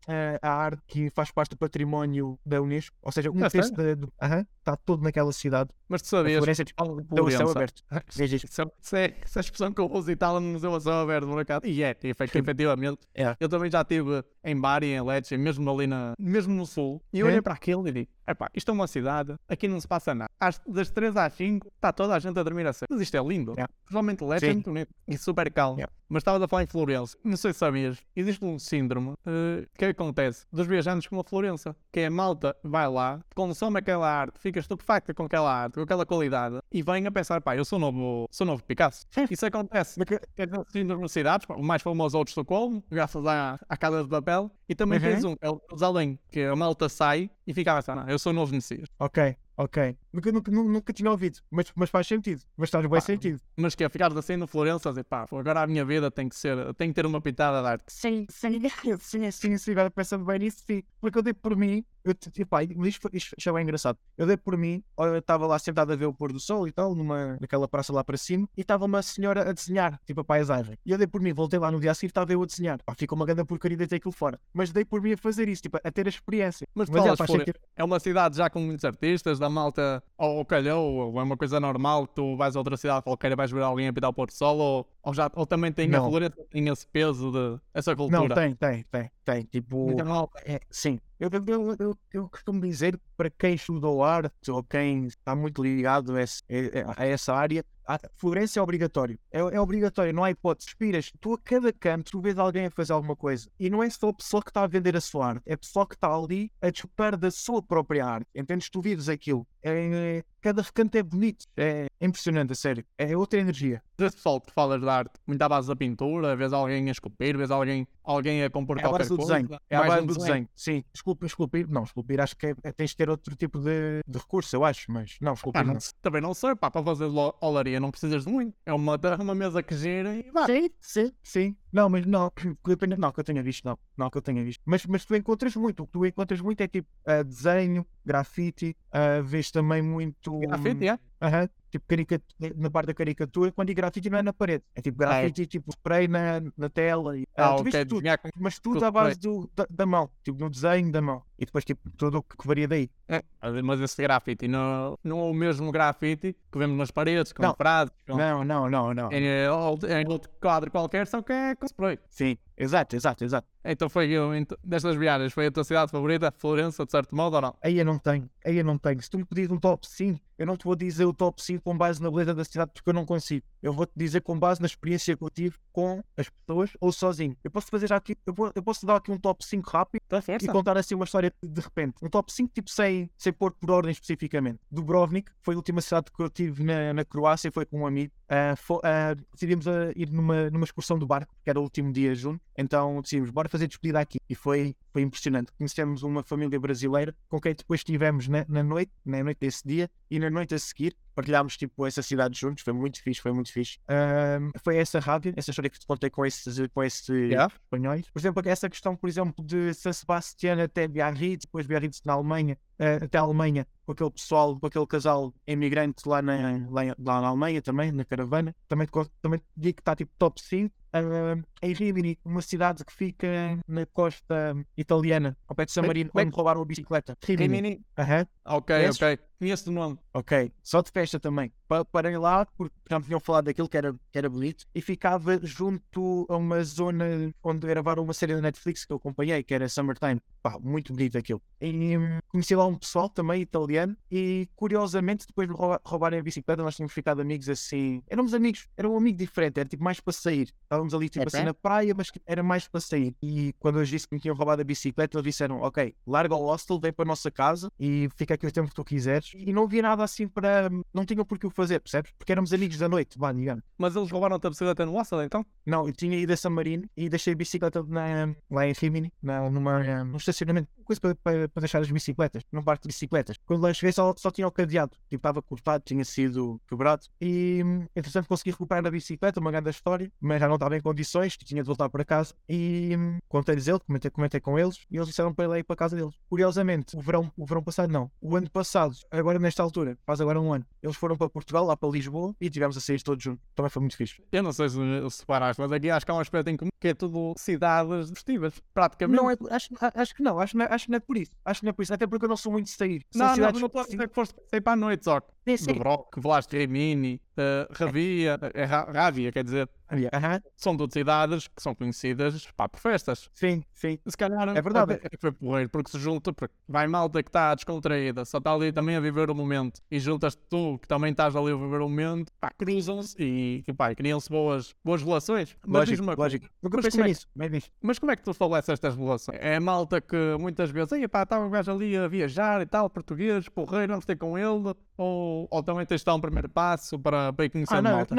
a, a arte que faz parte do património da Unesco. Ou seja, um Ah, terço da- do. Aham, está todo naquela cidade. Mas tu A sabias. Florença é tipo, algo de deu o céu aberto. Se, se a expressão que eu uso e tal no Museu a céu aberto, por acaso. E é, efetivamente. É. Eu também já estive em Bari, em Lecce, mesmo ali na, mesmo no sul. E eu É? olhei para aquilo e digo: epá, isto é uma cidade, aqui não se passa nada. Às, das 3 às 5 está toda a gente a dormir a cedo. Mas isto é lindo. É. Realmente Lecce é muito bonito e super calmo. É. Mas estavas a falar em Florença. Não sei se sabias, existe um síndrome eh, que acontece dos viajantes com a Florença. Que é a malta vai lá, consome aquela arte, fica estupefacta com aquela arte, com aquela qualidade e vem a pensar, pá, eu sou novo, sou novo Picasso. Isso acontece. Tens assim nas cidades, pá, o mais famoso é o de Estocolmo, graças à, à Casa de Papel. E também Uhum. tens um, é o Jerusalém, que a malta sai e fica a pensar, não, eu sou novo Messias. Ok, ok. Nunca, nunca, nu- nunca tinha ouvido, mas, mas faz sentido. Mas faz bem Pá, sentido. Mas que é ficar assim no Florença a dizer, pá, agora a minha vida tem que ser, tem que ter uma pitada de arte. Sim, sim, sim, sim, sim, agora pensando bem nisso, sim. Porque eu dei por mim, eu, tipo, pá, isto, isto já é engraçado. Eu dei por mim, eu estava lá sentado a ver o pôr do sol e tal, numa, naquela praça lá para cima, e estava uma senhora a desenhar, tipo a paisagem. E eu dei por mim, voltei lá no dia a seguir, estava eu a desenhar. Pá, ficou uma grande porcaria de ter aquilo fora. Mas dei por mim a fazer isso, tipo, a ter a experiência. Mas, Mas, falas, faz Floren- sentido. é uma cidade já com muitos artistas, da malta ou calhou, ou é uma coisa normal que tu vais a outra cidade qualquer e vais ver alguém a pintar o pôr do sol, ou, ou, já, ou também tem a Não. Florença, tem esse peso de essa cultura. Não, tem, tem, tem, tem. Tipo, malta. É, sim. Eu, eu, eu, eu, eu costumo dizer que para quem estudou arte ou quem está muito ligado a, esse- a- a essa área, a Florença é obrigatório. É, é obrigatório, não há hipótese. Respiras, tu a cada canto, tu vês alguém a fazer alguma coisa. E não é só a pessoa que está a vender a sua arte, é a pessoa que está ali a desfrutar da sua própria arte. Entendes? Tu vives aquilo. É, cada recanto é bonito. É impressionante, a sério. É outra energia. Desse pessoal que falas de arte, muito à base da pintura, vês alguém a esculpir, vês alguém, alguém a compor É a qualquer base do coisa. desenho. É a mais base do desenho. Sim. Esculpir, esculpir. Não, esculpir acho que é, é- tens de ter outro tipo de, de recurso, eu acho. Mas não, esculpir Pá, não. não, também não sei, pá, para fazer lo- olaria não precisas de muito. É uma, uma mesa que gira e vá. Sim, sim, sim. Não, mas não, que eu tenha- não, que eu tenha visto, não. Não, que eu tenha visto. Mas, mas tu encontras muito. O que tu encontras muito é tipo ah, desenho, grafite, ah, vês também muito. Grafite, é? Aham, tipo caricatura, na parte da caricatura, quando digo grafite não é na parede. É tipo grafite, tipo spray na, na tela. E, ah, Ah, tu vês ok, tudo. Mas tudo à base do, da, da mão, tipo no desenho da mão. E depois tipo tudo o que, varia daí. Mas esse grafite não, não é o mesmo grafite que vemos nas paredes, com Não. frases, com, Não, não, não, não. ou- em outro quadro qualquer, só que é com spray. Sim, exato, exato, exato. Então foi, eu, então, destas viagens, foi a tua cidade favorita, Florença, de certo modo, ou não? Aí eu não tenho, aí eu não tenho. Se tu me pedires um top 5, eu não te vou dizer o top 5 com base na beleza da cidade porque eu não consigo. Eu vou-te dizer com base na experiência que eu tive com as pessoas ou sozinho. Eu posso fazer já aqui, eu, vou, eu posso dar aqui um top 5 rápido Da e contar assim uma história de repente. Um top 5 tipo sem, sem pôr por ordem especificamente. Dubrovnik foi a última cidade que eu tive na, na Croácia, foi com um amigo. Ah, fo- ah, decidimos ah, ir numa, numa excursão do barco, que era o último dia junto. Então decidimos, bora fazer despedida aqui. E foi, foi impressionante. Conhecemos uma família brasileira com quem depois estivemos na, na noite, na noite desse dia e na noite a seguir. Partilhámos tipo essa cidade juntos, foi muito fixe, foi muito fixe. Ah, foi essa rádio, essa história que te contei com esses, com esses Yeah. espanhóis. Por exemplo, essa questão, por exemplo, de San Sebastián até Biarritz, depois Biarritz na Alemanha, eh, até a Alemanha, com aquele pessoal, com aquele casal imigrante lá na, lá, lá na Alemanha também, na caravana. Também, também digo que está tipo top 5. Ah, em Rimini, uma cidade que fica na costa italiana, ao pé de San Marino, onde roubaram a bicicleta. Rimini. Rimini? Ok, ok. Conheço o nome. Ok, só de festa também. Pa- Parei lá porque já me tinham falado daquilo que era, que era bonito e ficava junto a uma zona onde gravaram uma série da Netflix que eu acompanhei, que era Summertime. Pá, muito bonito aquilo. E hum, conheci lá um pessoal também italiano e curiosamente depois de rouba- roubarem a bicicleta nós tínhamos ficado amigos assim. Éramos amigos, era um amigo diferente, era tipo mais para sair. Estávamos ali tipo Ok. assim na praia, mas era mais para sair. E quando eu disse que me tinham roubado a bicicleta, eles disseram: Ok, larga o hostel, vem para a nossa casa e fica aqui o tempo que tu quiseres. E não havia nada assim para. Não tinham por que o fazer, percebes? Porque éramos amigos da noite, vá, digamos. Mas eles roubaram-te a bicicleta no hostel, então? Não, eu tinha ido a San Marino e deixei a bicicleta na, lá em Rimini, na, numa, num estacionamento, coisa para, para, para deixar as bicicletas, num parque de bicicletas. Quando lá cheguei só, só tinha o cadeado, tipo, estava cortado, tinha sido quebrado. E, entretanto, consegui recuperar a bicicleta, uma grande história, mas já não estava em condições, tinha de voltar para casa. E contei-lhes ele, comentei, comentei com eles, e eles disseram para ele ir para a casa deles. Curiosamente, o verão, o verão passado, não, o ano passado, agora nesta altura, faz agora um ano, eles foram para Portugal, lá para Lisboa, e tivemos a sair todos juntos. Também foi muito fixe. Eu não sei se, se mas aqui acho que há um aspecto em comum que é tudo cidades festivas, praticamente. Não é, acho, acho que não, acho, que não acho que não é por isso. Acho que não é por isso, até porque eu não sou muito de sair. Não, não, não estou a que- dizer que foste sair para a noite, só sim. Dubrovnik, Vlasto Rimini, uh, Ravia, eh, Ra- Rávia, quer dizer, Aham, são tudo cidades que são conhecidas pá, por festas. Sim, sim. Se calhar É verdade. é- foi porreiro, porque se junta, porque vai malta que está descontraída, só está ali também a viver o momento, e juntas tu que também estás ali a viver o momento, pá, cruzam-se e, criam-se boas, boas relações. Mas Lógico, uma lógico. Nunca Mas pensei como é- nisso. Bem visto. Mas como é que tu estabeleces estas relações? É malta que muitas vezes, aí pá, está um gajo ali a viajar e tal, português, porreiro, vamos ter com ele, ou, ou também tens de dar um primeiro passo para, para ir conhecer Ah, a não, malta?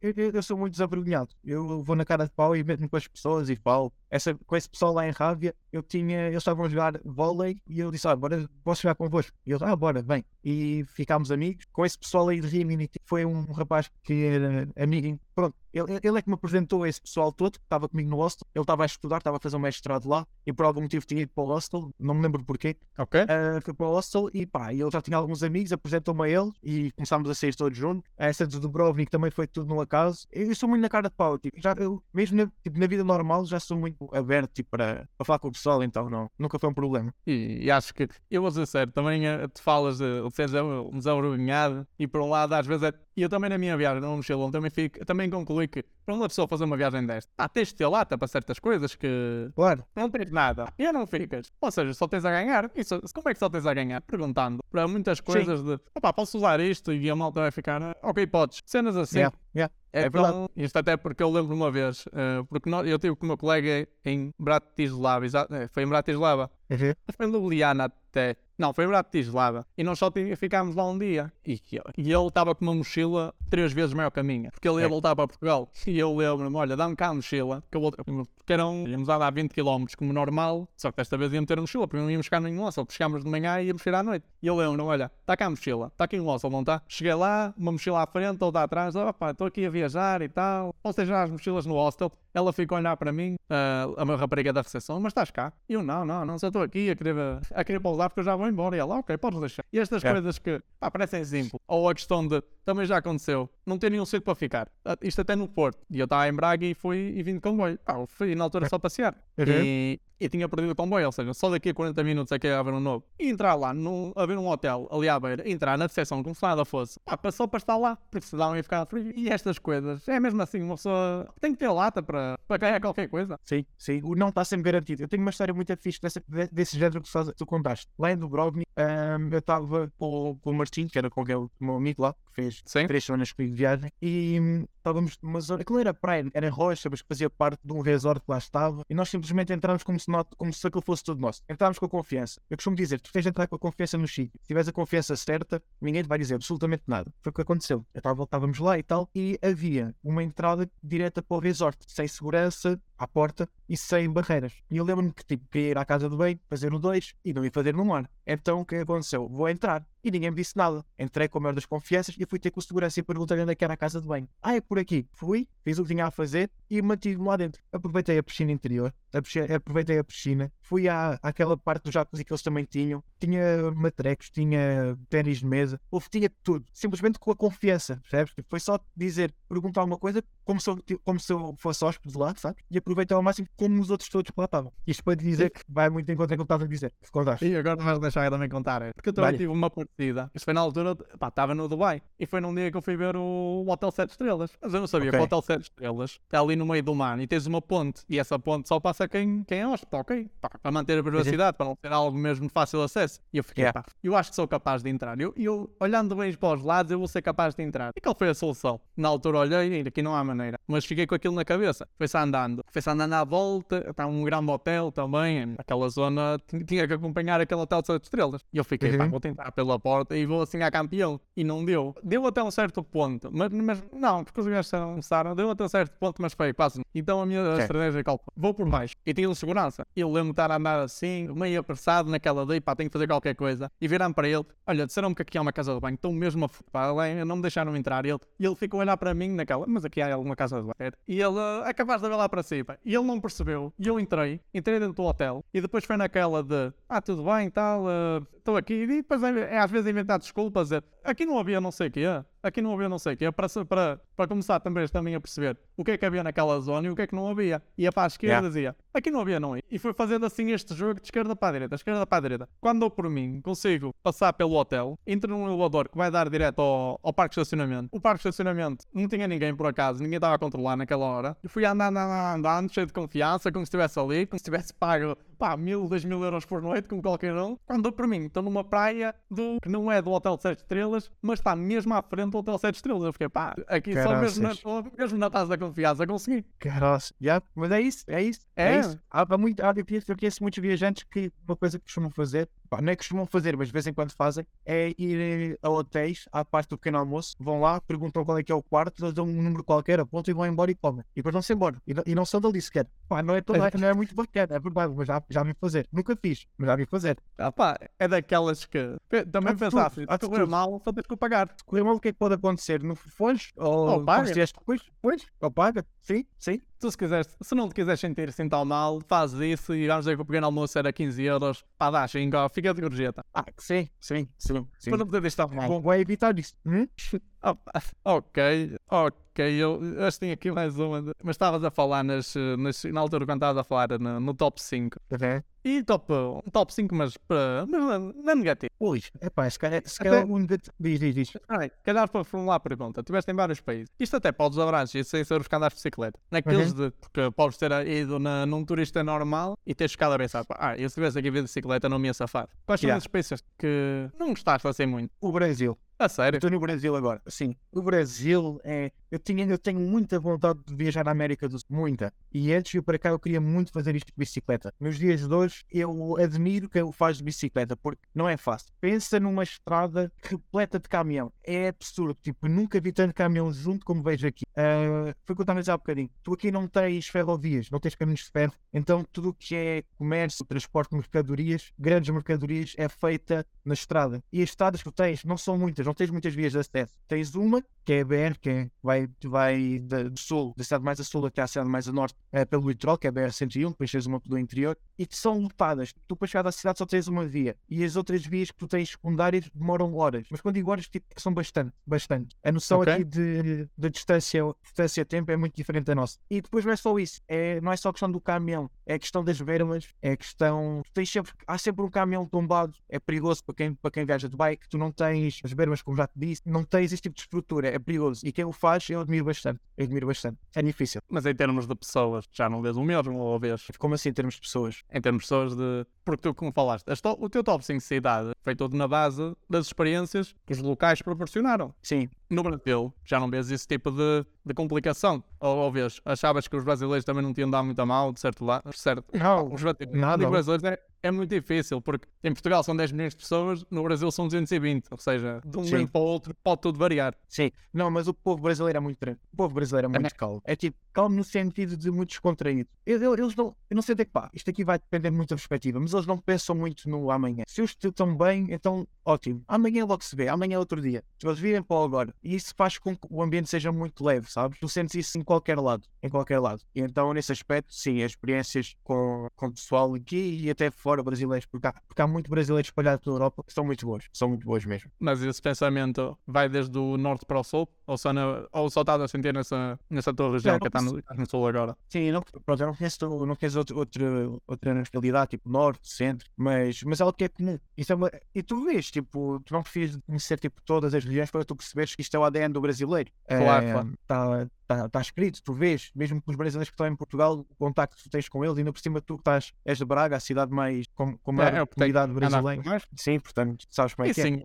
Eu, eu, sou muito desavergonhado. Eu vou na cara de pau e meto-me com as pessoas e falo. Essa, com esse pessoal lá em Rávia, eu tinha, eles estavam a jogar vôlei e eu disse, ah, bora, posso jogar convosco? E eles, ah, bora, vem. E ficámos amigos. Com esse pessoal aí de Rimini, foi um rapaz que era amigo, pronto, ele, ele é que me apresentou esse pessoal todo, que estava comigo no hostel. Ele estava a estudar, estava a fazer um mestrado lá e por algum motivo tinha ido para o hostel, não me lembro porquê. Ok? Uh, para o hostel e pá, ele já tinha alguns amigos, apresentou-me a ele e começámos a sair todos juntos. Essa de Dubrovnik também foi tudo no acaso. Eu, sou muito na cara de pau, tipo, já, eu, mesmo na, tipo, na vida normal já sou muito aberto tipo, para, para falar com o pessoal, então não, nunca foi um problema. E, e acho que, eu vou ser sério, também eh, te falas de, de seres um desavergonhado e por um lado às vezes é, e eu também na minha viagem no mochilão também, fico, também concluí que para uma pessoa fazer uma viagem desta, ah, tens de ter lata para certas coisas que Claro, não tens nada e não ficas. Ou seja, só tens a ganhar. Isso, como é que só tens a ganhar? Perguntando para muitas coisas de, opá, posso usar isto e a malta vai ficar, "Ah, ok, podes. Cenas assim. yeah, yeah. É Então, isto até porque eu lembro uma vez, eh, porque nós- eu tive com o meu colega em Bratislava, eh, foi em Bratislava, Uhum. mas foi em Ljubljana até. Não, foi em Bratislava. E nós só ficámos lá um dia. E, e ele estava com uma mochila três vezes maior que a minha. Porque ele ia É. voltar para Portugal. E eu lembro-me, olha, dá-me cá a mochila. Que eu vou, porque eram, íamos andar 20 km como normal. Só que desta vez íamos ter a mochila, porque não íamos ficar nenhum hostel. Chegámos de manhã e íamos ir à noite. E eu lembro-me, olha, está cá a mochila. Está aqui um hostel, não está? Cheguei lá, uma mochila à frente, outra atrás. Opá, estou aqui a viajar e tal. Posso deixar as mochilas no hostel? Ela ficou a olhar para mim, ah, a minha rapariga da recepção, mas estás cá? E eu, não, não, não, só estou aqui a querer, a querer pousar porque eu já vou embora. E ela, ok, podes deixar. E estas É. coisas que, pá, parecem simples. Ou a questão de, também já aconteceu, não ter nenhum sítio para ficar. Ah, Isto até no Porto. E eu estava em Braga e fui e vim de comboio. Eu fui na altura só passear. Uhum. E, e tinha perdido o comboio, ou seja, só daqui a 40 minutos é que ia haver um novo. E entrar lá, no, haver um hotel ali à beira, entrar na recepção como se nada fosse, pá, só para estar lá, porque senão ia ficar frio. E estas coisas, é mesmo assim, uma pessoa tem que ter lata para, para ganhar qualquer coisa. Sim, sim. O não está sempre garantido. Eu tenho uma história muito fixe dessa, desse género que tu, contaste. Lá em Dubrovnik, ahm, eu estava com, com o Martim, que era com aquele meu amigo lá, fez Sim. três semanas comigo de viagem, e hum, estávamos numa zona. Aquilo era praia, era rocha, mas que fazia parte de um resort que lá estava, e nós simplesmente entramos como se, not, como se aquilo fosse tudo nosso. Entramos com a confiança. Eu costumo dizer: tu tens de entrar com a confiança no sítio. Se tiveres a confiança certa, ninguém te vai dizer absolutamente nada. Foi o que aconteceu. Estávamos lá e tal, e havia uma entrada direta para o resort, sem segurança, à porta e sem barreiras. E eu lembro-me que tipo, queria ir à casa do bem, fazer no 2 e não ia fazer no 1. Então o que aconteceu? Vou entrar. E ninguém me disse nada. Entrei com a maior das confianças e fui ter com segurança e perguntei onde é que era a casa de banho. Ah, é por aqui. Fui, fiz o que tinha a fazer e mantive-me lá dentro. Aproveitei a piscina interior, a piscina- aproveitei a piscina, fui à, àquela parte do jacuzzi que eles também tinham. Tinha matrecos, tinha ténis de mesa, houve, tinha tudo. Simplesmente com a confiança, percebes? Tipo, Foi só dizer, perguntar alguma coisa como se eu, como se eu fosse hóspede lá, sabes? E aproveitar ao máximo como os outros todos lá estavam. Isto para dizer que vai muito em conta com o que estavas a dizer. Que contaste. E agora vais deixar eu também contar, é? porque eu também Vale. tive uma partida. Isto foi na altura, pá, estava no Dubai. E foi num dia que eu fui ver o, o Hotel 7 Estrelas. Mas eu não sabia Ok. que o Hotel 7 Estrelas está ali no meio do mar e tens uma ponte. E essa ponte só passa quem, quem é hóspede, ok? Pá, para manter a privacidade, para não ser algo mesmo de fácil acesso. E eu fiquei, Yeah. pá, eu acho que sou capaz de entrar. Eu, eu olhando bem para os lados, eu vou ser capaz de entrar. E qual foi a solução? Na altura olhei e aqui não há maneira. Mas fiquei com aquilo na cabeça. Foi-se andando. Foi-se andando à volta. Está um grande hotel também. Aquela zona tinha- que acompanhar aquele hotel de 7 estrelas. E eu fiquei, pá, Uhum. vou tentar pela porta e vou assim a campeão. E não deu. Deu até um certo ponto. Mas, mas não, porque os gajos começaram. Deu até um certo ponto, mas foi quase. Então a minha estratégia qual foi? Vou por baixo. E tinha um segurança. Eu lembro-me de estar a andar assim, meio apressado naquela day, pá, tenho que fazer qualquer coisa. E virar para ele: Olha, disseram-me que aqui há uma casa de banho. Estou mesmo a pá, além, não me deixaram entrar. E ele, ele ficou a olhar para mim naquela, mas aqui há alguma casa de banho. E ele ah, é capaz de ver lá para cima. E ele não percebeu. E eu entrei, entrei dentro do hotel. E depois foi naquela de: Ah, tudo bem, tal, ah, estou aqui. E depois é, é às vezes inventar desculpas. É, aqui não havia não sei o quê. Aqui não havia não sei o quê. Para, para, para começar também, também a perceber o que é que havia naquela zona e o que é que não havia. Ia para a esquerda Yeah. dizia: Aqui não havia, não. E fui fazendo assim este jogo de esquerda para a direita, esquerda para a direita. Quando dou por mim, consigo passar pelo hotel, entro num elevador que vai dar direto ao, ao parque de estacionamento. O parque de estacionamento não tinha ninguém por acaso, ninguém estava a controlar naquela hora. E fui andando, andando, andando, cheio de confiança, como se estivesse ali, como se tivesse pago pá, mil, dois mil euros por noite, como qualquer um. Quando por mim, estou numa praia do, que não é do Hotel 7 Estrelas, mas está mesmo à frente do Hotel 7 Estrelas. Eu fiquei, pá, aqui só mesmo na, Caraças. mesmo na taça da confiança consegui. Caralho, já, mas é isso, é isso, é, É. isso. Há, há muito, há, eu conheço muitos viajantes que uma coisa que costumam fazer, pá, não é que costumam fazer, mas de vez em quando fazem, é ir eh, a hotéis, à parte do pequeno almoço, vão lá, perguntam qual é que é o quarto, dão um número qualquer, apontam e vão embora e comem. E depois vão-se embora. E, não- e não são dali sequer. Pá, não é, toda, não é muito bacana, é verdade, mas já, já vi fazer. Nunca fiz, mas já vi fazer. Ah, pá, é daquelas que também Há de pensasse, tudo, se há de correr mal, só tens que pagar. Se correr mal, o que é que pode acontecer? No fones? Ou, Ou paga. depois? Pois, ou paga. Sim, sim. Tu se quiseres, se não te quiseres sentir assim tão mal, fazes isso e vamos dizer que o pequeno almoço era 15 euros, pá, dá 5, ó, fica de gorjeta. Ah, sim, sim, sim. sim. Para não poder estar mal. Vou, vou evitar isso. Hum? Pá, ok, ok, eu acho que tenho aqui mais uma. de- Mas estavas a falar nas, nas, na altura quando estavas a falar no, no top 5. Tá E top, um top 5, mas para. Mas na, na negativa. Ui, é pá, se calhar, se Até- calhar um negativo. Diz, diz, diz. Ai, calhar para formular a pergunta, estiveste em vários países. Isto até podes abranger sem ser os andaste de bicicleta. Naqueles de. Porque podes ter ido na, num turista normal e teres ficado a pensar, ah, eu se estivesse aqui a ver de bicicleta não me ia safar. Quais são Yeah. esses países que não gostaste assim muito? O Brasil. A sério? Estou no Brasil agora. Sim, o Brasil é. Eu, tinha, eu tenho muita vontade de viajar na América do Sul. Muita. E antes de ir para cá eu queria muito fazer isto de bicicleta. Nos dias de hoje eu admiro quem o faz de bicicleta porque não é fácil. Pensa numa estrada repleta de caminhão. É absurdo. Tipo, nunca vi tanto caminhão junto como vejo aqui. Ah, foi o que eu estava a dizer há bocadinho. Tu aqui não tens ferrovias, não tens caminhos de ferro. Então tudo o que é comércio, transporte de mercadorias, grandes mercadorias, é feita na estrada. E as estradas que tu tens não são muitas, não tens muitas vias de acesso. Tens uma, que é a BR, que é, vai, vai do sul, da cidade mais a sul até à cidade mais a norte, é, pelo litoral, que é a BR-101, depois tens uma pelo interior, e que são lotadas. Tu para chegar da cidade só tens uma via. E as outras vias que tu tens secundárias demoram horas. Mas quando digo horas, tipo, são bastante, bastante. A noção Ok. aqui de, de distância, distância-tempo é muito diferente da nossa. E depois não é só isso, é, não é só a questão do caminhão, é a questão das bermas, é a questão. Tens sempre, há sempre um caminhão tombado, é perigoso para quem, para quem viaja de bike, tu não tens as bermas, como já te disse, não tens esse tipo de estrutura, é perigoso. E quem o faz, eu admiro bastante. Eu admiro bastante. É difícil. Mas em termos de pessoas, já não vês o mesmo, ou vês Como assim, em termos de pessoas? em termos de pessoas de. Porque tu, como falaste, to- o teu top 5 cidade foi todo na base das experiências que os locais proporcionaram. Sim, No Brasil, já não vês esse tipo de, de complicação. Ou, ou vês, achavas que os brasileiros também não tinham dado muito a mal, de certo lado. Certo. não, Os brasileiros, Nada. os brasileiros é, é muito difícil, porque em Portugal são 10 milhões de pessoas, no Brasil são 220. Ou seja, de um Sim. momento para o outro pode tudo variar. sim, não, mas o povo brasileiro é muito tranquilo. O povo brasileiro é muito calmo. É tipo, calmo no sentido de muito descontraído. Eles, eles não, eu não sei até que pá, isto aqui vai depender muito da perspectiva, mas eles não pensam muito no amanhã. Se eles estão bem, então ótimo. Amanhã logo se vê, amanhã é outro dia. Eles vivem para agora. E isso faz com que o ambiente seja muito leve, sabes? Tu sentes isso em qualquer lado. Em qualquer lado. E então, nesse aspecto, sim, as experiências com, com o pessoal aqui e até fora brasileiros, porque há, porque há muito brasileiro espalhado pela Europa que são muito boas. São muito boas mesmo. Mas esse pensamento vai desde o norte para o sul? Ou só, na, ou só estás a sentir nessa, nessa tua região Não, que está no, estás no sul agora? Sim, não, pronto, eu não conheço, não conheço outro, outra, outra nacionalidade, tipo norte, centro, mas, mas é algo que é comum. Isso é uma, e tu vês, tipo, tu não precisas conhecer tipo, todas as regiões para tu perceberes que isto é o ADN do brasileiro. Claro, claro. Está tá, escrito, tu vês, mesmo com os brasileiros que estão em Portugal, o contacto que tu tens com eles, e ainda por cima tu que estás, és de Braga, a cidade mais, com, com maior É, é comunidade brasileira. mais. Sim, portanto, sabes como é E que é. sim,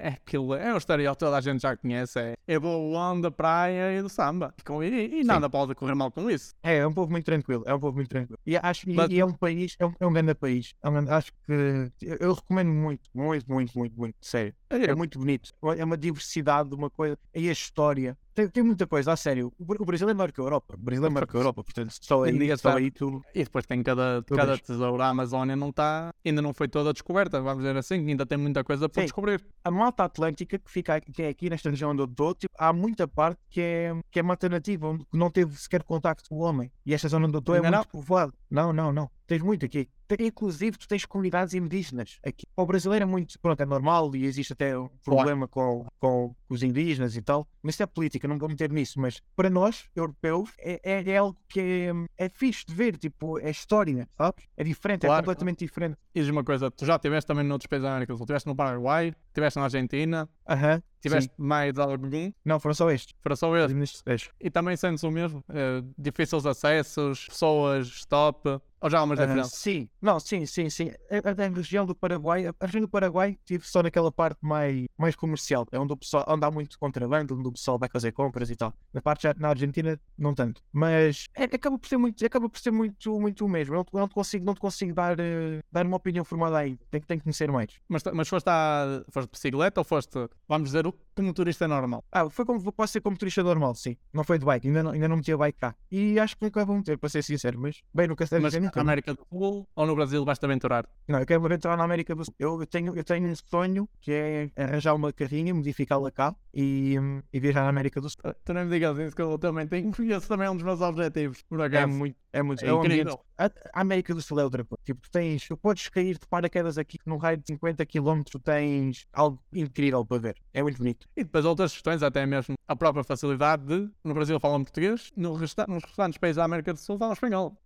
é, é aquilo, é o estereótipo que toda a gente já conhece. É, é do onda, praia e do samba. E, e- nada pode correr mal com isso. É, é um povo muito tranquilo, é um povo muito tranquilo. E, acho, e, Mas- e é um país, é um, é um grande país. É um grande- acho que eu, eu recomendo muito, muito, muito, muito, muito, sério. É muito bonito. É uma diversidade de uma coisa. E a história. Tem, tem muita coisa, a sério. O, o Brasil é maior que a Europa. O Brasil é maior que a Europa, portanto, só aí, Ninguém só sabe. aí tu. E depois tem cada, cada tesouro. A Amazónia não está, ainda não foi toda descoberta, vamos dizer assim. Ainda tem muita coisa para Sim. descobrir. A Mata Atlântica, que fica aqui, que é aqui nesta região onde eu estou, tipo, há muita parte que é, que é mata nativa, onde não teve sequer contacto com o homem. E esta zona onde eu estou é Ainda muito povoada. Não, não, não. Tens muito aqui. Inclusive, tu tens comunidades indígenas aqui. Para o brasileiro é muito, pronto, é normal e existe até um problema com, com os indígenas e tal. Mas isso é política, não vou meter nisso. Mas para nós, europeus, é, é, é algo que é, é fixe de ver, tipo, é história, sabes? É diferente, é Claro, completamente diferente. E diz uma coisa, tu já estiveste também noutros países da América do Sul. Estiveste no Paraguai, estiveste na Argentina, Aham. tiveste sim. mais algum. Não, foram só estes. Para só este. Nestes dez. E também sentes o mesmo? Eh, difíceis acessos, pessoas, stop. Ou já há umas diferenças? sim, não, sim, sim, sim. A, a- a região do Paraguai, a a região do Paraguai tive só naquela parte mais, mais comercial, é onde o pessoal onde há muito contrabando, onde o pessoal vai fazer compras e tal. Na parte já, na Argentina, não tanto. Mas é- acaba por ser muito, acaba por ser muito, muito o mesmo. Eu não, te- eu não te consigo, não te consigo dar, eh, dar uma opinião formada ainda. Tenho, que- tenho que conhecer mais. Mas, mas foste, à, foste de bicicleta ou foste, vamos dizer, como um turista normal? Ah, foi como posso ser como turista normal, sim. Não foi de bike, ainda não, ainda não meti a bike cá. E acho que nunca vou meter, para ser sincero, mas bem, nunca sei Mas na. América do Sul ou no Brasil vais-te aventurar? Não, eu quero entrar na América do Sul. Eu eu tenho, eu tenho um sonho que é arranjar uma carrinha, modificá-la cá e, e viajar na América do Sul. Tu nem me digas isso que eu também tenho, esse também é um dos meus objetivos. Por É acaso. muito, é muito, É é incrível. A, a América do Sul é outra coisa. Tipo, tu tens, tu podes cair de paraquedas aqui num raio de 50 km, tens algo incrível para ver. É muito bonito. E depois outras questões, até mesmo a própria facilidade de, no Brasil falam português, no resta nos restantes países da América do Sul falam espanhol.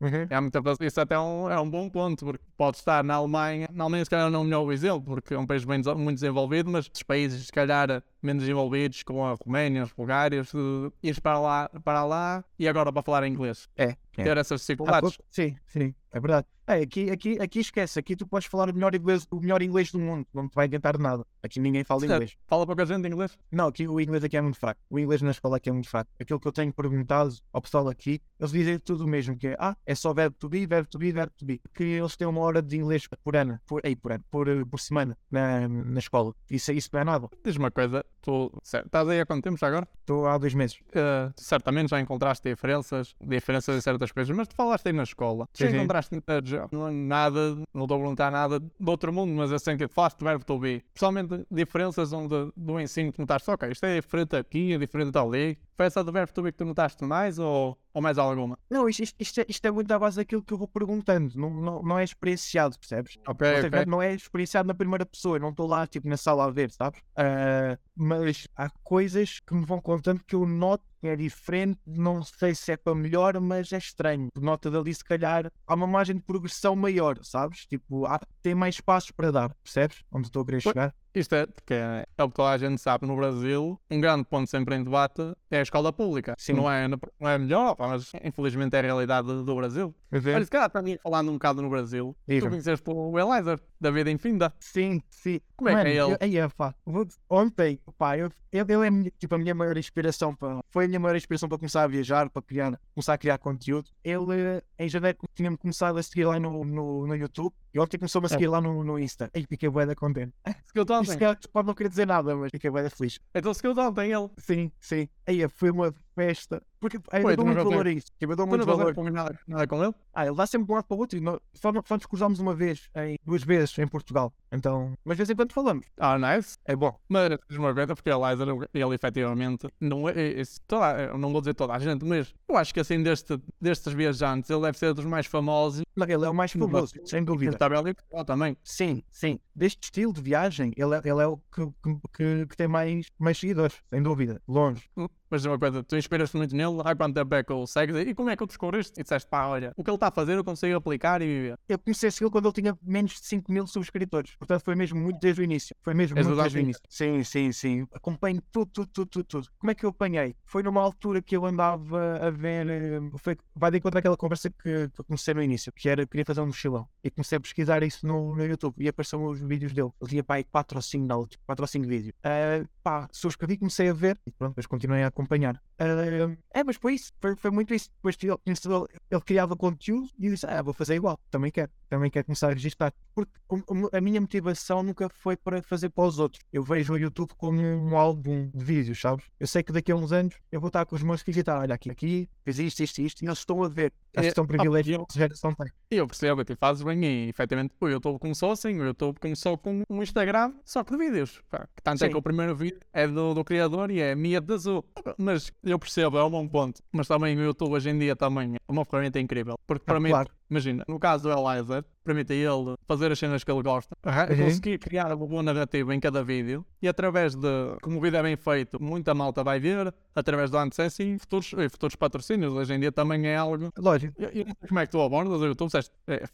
Uhum. É muita, isso até é um, é um bom ponto, porque pode estar na Alemanha, na Alemanha se calhar não é o melhor exemplo, porque é um país bem, muito desenvolvido, mas os países se calhar menos desenvolvidos, como a Roménia, as Bulgárias, ires para lá, para lá e agora para falar inglês. É, é. Ter essas Ah, dificuldades. pô, sim, sim, é verdade. É, aqui, aqui, aqui esquece, aqui tu podes falar o melhor, inglês, o melhor inglês do mundo, não te vai adiantar nada. Aqui ninguém fala Certo. inglês. Fala pouca gente inglês. Não, aqui o inglês aqui é muito fraco. O inglês na escola aqui é muito fraco. Aquilo que eu tenho perguntado ao pessoal aqui, eles dizem tudo o mesmo, que é, ah, é só verbo to be, verbo to be, verbo to be. Que eles têm uma hora de inglês por ano, por, ei, por, ano, por, por semana na, na escola. Isso, isso não é nada. Diz uma coisa, tu certo, estás aí há quanto tempo já agora? Estou há dois meses. Uh, certamente já encontraste diferenças, diferenças em certas coisas, mas tu falaste aí na escola. Já Sim, encontraste é nada, não estou a perguntar nada do outro mundo, mas sei que falaste do verbo to be. Principalmente diferenças onde, do ensino que notaste, ok, isto é diferente aqui, é diferente ali. Foi essa do verbo to be que tu notaste mais ou, ou mais alguma? Não, isto, isto, é, isto é muito à base daquilo que eu vou perguntando. Não, não, não é experienciado, percebes? Ok, seja, ok. Não é experienciado na primeira pessoa. Eu não estou lá, tipo, na sala a ver, sabes? Ah, mas há coisas que me vão contando que eu noto que é diferente. Não sei se é para melhor, mas é estranho. Nota dali, se calhar, há uma margem de progressão maior, sabes? Tipo, há, tem mais passos para dar, percebes? Onde estou a querer Pois. chegar. Isto é, porque é, é o que toda a gente sabe no Brasil, um grande ponto sempre em debate é a escola pública. Sim. Não é, não é melhor, mas infelizmente é a realidade do Brasil. Olha, se calhar para mim, falando um bocado no Brasil, tu conheceste o Elizer, da vida infinda. Sim, sim. Como é que é ele? eu- Aí, é, pá. Ontem, pá, eu, ele, ele é minha- tipo, a minha maior inspiração. Para, foi a minha maior inspiração para começar a viajar, para criar, começar a criar conteúdo. Ele, em janeiro, tinha-me começado a seguir lá no, no, no YouTube. E ontem começou-me a seguir lá no, no Insta. Aí fiquei bué da contente. Ontem. se calhar pode não querer dizer nada, mas fiquei bué da feliz. Então seguiu-te ontem ele. Sim, sim. Aí foi uma festa. Porque Ué, eu dou muito valor a isso. Tipo, eu dou muito não valor. vais nada, nada com ele? Ah, ele dá sempre de um lado para o outro. E nós, só, só nos cruzámos uma vez, em, duas vezes em Portugal. Então, mas de vez em quando falamos. Ah, nice. É bom. Mas diz uma coisa, porque o Elizer, ele efetivamente, não é, é- é- toda, eu não vou dizer toda a gente, mas eu acho que assim, deste, destes viajantes, ele deve ser dos mais famosos. Não, ele é o mais famoso, sem dúvida. Está bélico, oh, também. Sim, sim. Deste estilo de viagem, ele é, ele é o que, que, que- tem mais, mais seguidores, sem dúvida. Longe. Mas diz uma coisa, tu inspiras-te muito nele, há quanto tempo é que o segues e como é que o descobriste? E disseste, pá, olha, o que ele está a fazer eu consigo aplicar e viver. Eu comecei a segui-lo quando ele tinha menos de 5 mil subscritores. Portanto, foi mesmo muito desde o início. Foi mesmo muito desde o início. Sim, sim, sim. Acompanho tudo, tudo, tudo, tudo, tudo. Como é que eu apanhei? Foi numa altura que eu andava a ver. eh, Foi, vai de encontro àquela conversa que, que eu comecei no início, que era queria fazer um mochilão. E comecei a pesquisar isso no, no YouTube. E apareceram os vídeos dele. Ele tinha pá, aí 4 ou 5 na última, 4 ou 5 vídeos. Ah, pá, subscrevi, comecei a ver. E pronto, depois continuei a acompanhar. Ah, é, mas foi isso. Foi, foi muito isso. Depois ele, ele, criava conteúdo e eu disse: Ah, vou fazer igual. Também quero. Também quero começar a registrar. Porque a minha motivação nunca foi para fazer para os outros. Eu vejo o YouTube como um álbum de vídeos, sabes? Eu sei que daqui a uns anos eu vou estar com os meus filhos e estar, olha aqui, aqui, fiz isto, isto, isto, e eles estão a ver. Acho que É, são ah, privilégios que a geração tem. E eu percebo que tu fazes bem e efetivamente o YouTube começou assim, o YouTube começou com um Instagram só de vídeos. Pá, tanto é Sim. que o primeiro vídeo é do, do criador e é Mia de Azul. Mas eu percebo, é um bom ponto. Mas também o YouTube hoje em dia também é uma ferramenta incrível. Porque para Ah, mim, claro. Imagina, no caso do Elizer, permite a ele fazer as cenas que ele gosta, Uhum. conseguir criar uma boa narrativa em cada vídeo e através de, como o vídeo é bem feito, muita malta vai ver, através do AdSense e futuros, e futuros patrocínios. Hoje em dia também é algo Lógico. eu, eu não sei como é que tu abordas o YouTube, disseste, é,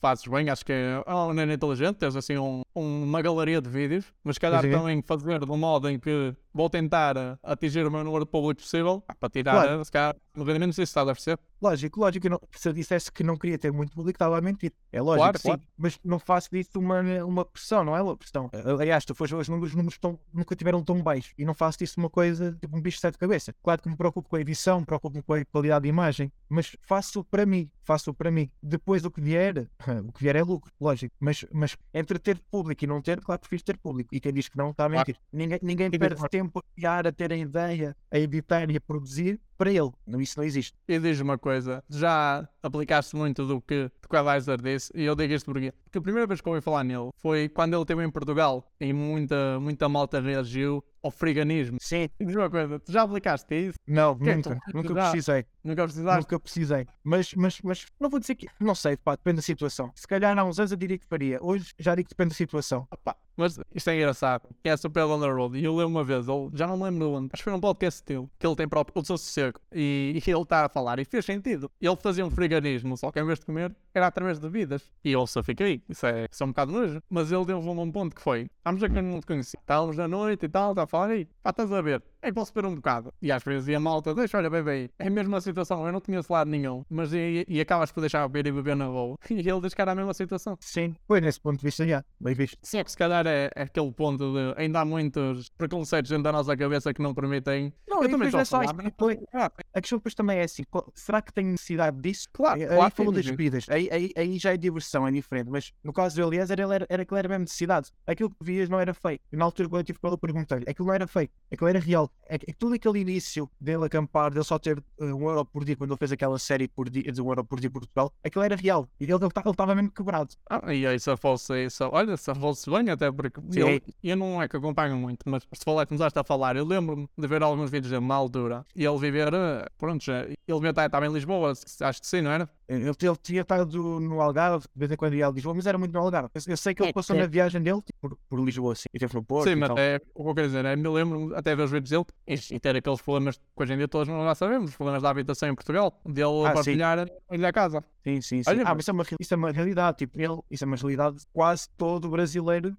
fazes bem, acho que é uma maneira inteligente, tens assim um- um- uma galeria de vídeos, mas se calhar também fazer de um modo em que vou tentar eh, atingir o meu número de público possível, pá, para tirar, Claro. eh, se calhar, no rendimento, não sei se estás a perceber. Lógico, lógico. não- se eu dissesse que não queria ter muito público, estava a mentir. É lógico, Claro, sim. claro. Mas não faço disso uma, uma pressão, não é uma pressão. Aliás, tu fores os números, os números tão- nunca tiveram tão baixos. E não faço disso uma coisa, tipo um bicho de sete cabeça. Claro que me preocupo com a edição, me preocupo com a qualidade de imagem, mas faço para mim, faço para mim. Depois o que vier, o que vier é lucro, lógico. Mas, mas entre ter público e não ter, claro, prefiro ter público. E quem diz que não, está a Claro. mentir. Ninguém, ninguém E perde tempo a criar, a ter a ideia, a editar e a produzir para ele. Não, isso não existe. E diz uma coisa, já aplicaste muito do que, o Elizer disse, e eu digo isto porque, porque a primeira vez que ouvi falar nele foi quando ele esteve em Portugal, e muita, muita malta reagiu ao friganismo. Sim, diz uma coisa, tu já aplicaste isso? Não, Que é nunca. tu- Nunca já- precisei. Nunca precisaste? Nunca precisei. Mas, mas, mas não vou dizer que. Não sei, pá, depende da situação. Se calhar há uns anos eu diria que faria. Hoje já digo que depende da situação. Opa, mas isto é engraçado. É super on the road. E eu lembro uma vez, ele, já não lembro de onde, acho que foi num podcast dele, que ele tem próprio, o seu sossego. E, e ele está a falar, e fez sentido. Ele fazia um friganismo, só que em vez de comer, era através de bebidas. E eu só fiquei. Isso é, isso é um bocado nojo. Mas ele deu-me um ponto que foi: estamos aqui não te conheci. Estávamos na noite e tal, está a falar aí. Pá, estás a ver? É que posso beber um bocado. E às vezes ia a malta, deixa, olha, bebe aí. É a mesma situação, eu não conheço lado nenhum. Mas e, e acabas por deixar beber e beber na boa. E ele diz que era a mesma situação. Sim. Pois, nesse ponto de vista, já. Bem visto. Que se calhar é, é aquele ponto de ainda há muitos preconceitos dentro da nossa cabeça que não permitem. Não, Eu e também não é estou a falar, depois- ah, A questão depois também é assim: será que tem necessidade disso? Claro, Aí- claro aí das sim. bebidas, aí, aí, aí já é diversão, é diferente. Mas no caso do Eliezer, ele era, era que ele era mesmo necessidade. Aquilo que vias não era fake. E na altura, quando eu tive com ele, perguntei-lhe: aquilo não era fake, aquilo era real. É que é todo aquele início dele acampar, dele só ter uh, um euro por dia, quando ele fez aquela série por dia, de um euro por dia por Portugal, aquilo era real. E ele estava mesmo quebrado. Ah, e aí se fosse isso, olha, se fosse bem, até porque Sim. eu, não é que acompanho muito, mas se falar, começaste a falar, eu lembro-me de ver alguns vídeos dele na altura e ele viver, eh, pronto, já- ele estava em Lisboa, acho que sim, não era? Ele, ele tinha estado no Algarve, de vez em quando ia a Lisboa, mas era muito no Algarve. Eu, eu sei que ele É, passou é. na viagem dele tipo, por, por Lisboa, assim, e teve no Porto. sim, mas até, o que eu quero dizer é, me lembro até ver os vídeos dele e, e ter aqueles problemas que hoje em dia todos nós já sabemos, os problemas da habitação em Portugal, dele Ah, sim. partilhar a a casa. Sim, sim, sim. Olha, ah, mas- isso é, uma, isso é uma realidade. Tipo, ele, isso é uma realidade quase todo brasileiro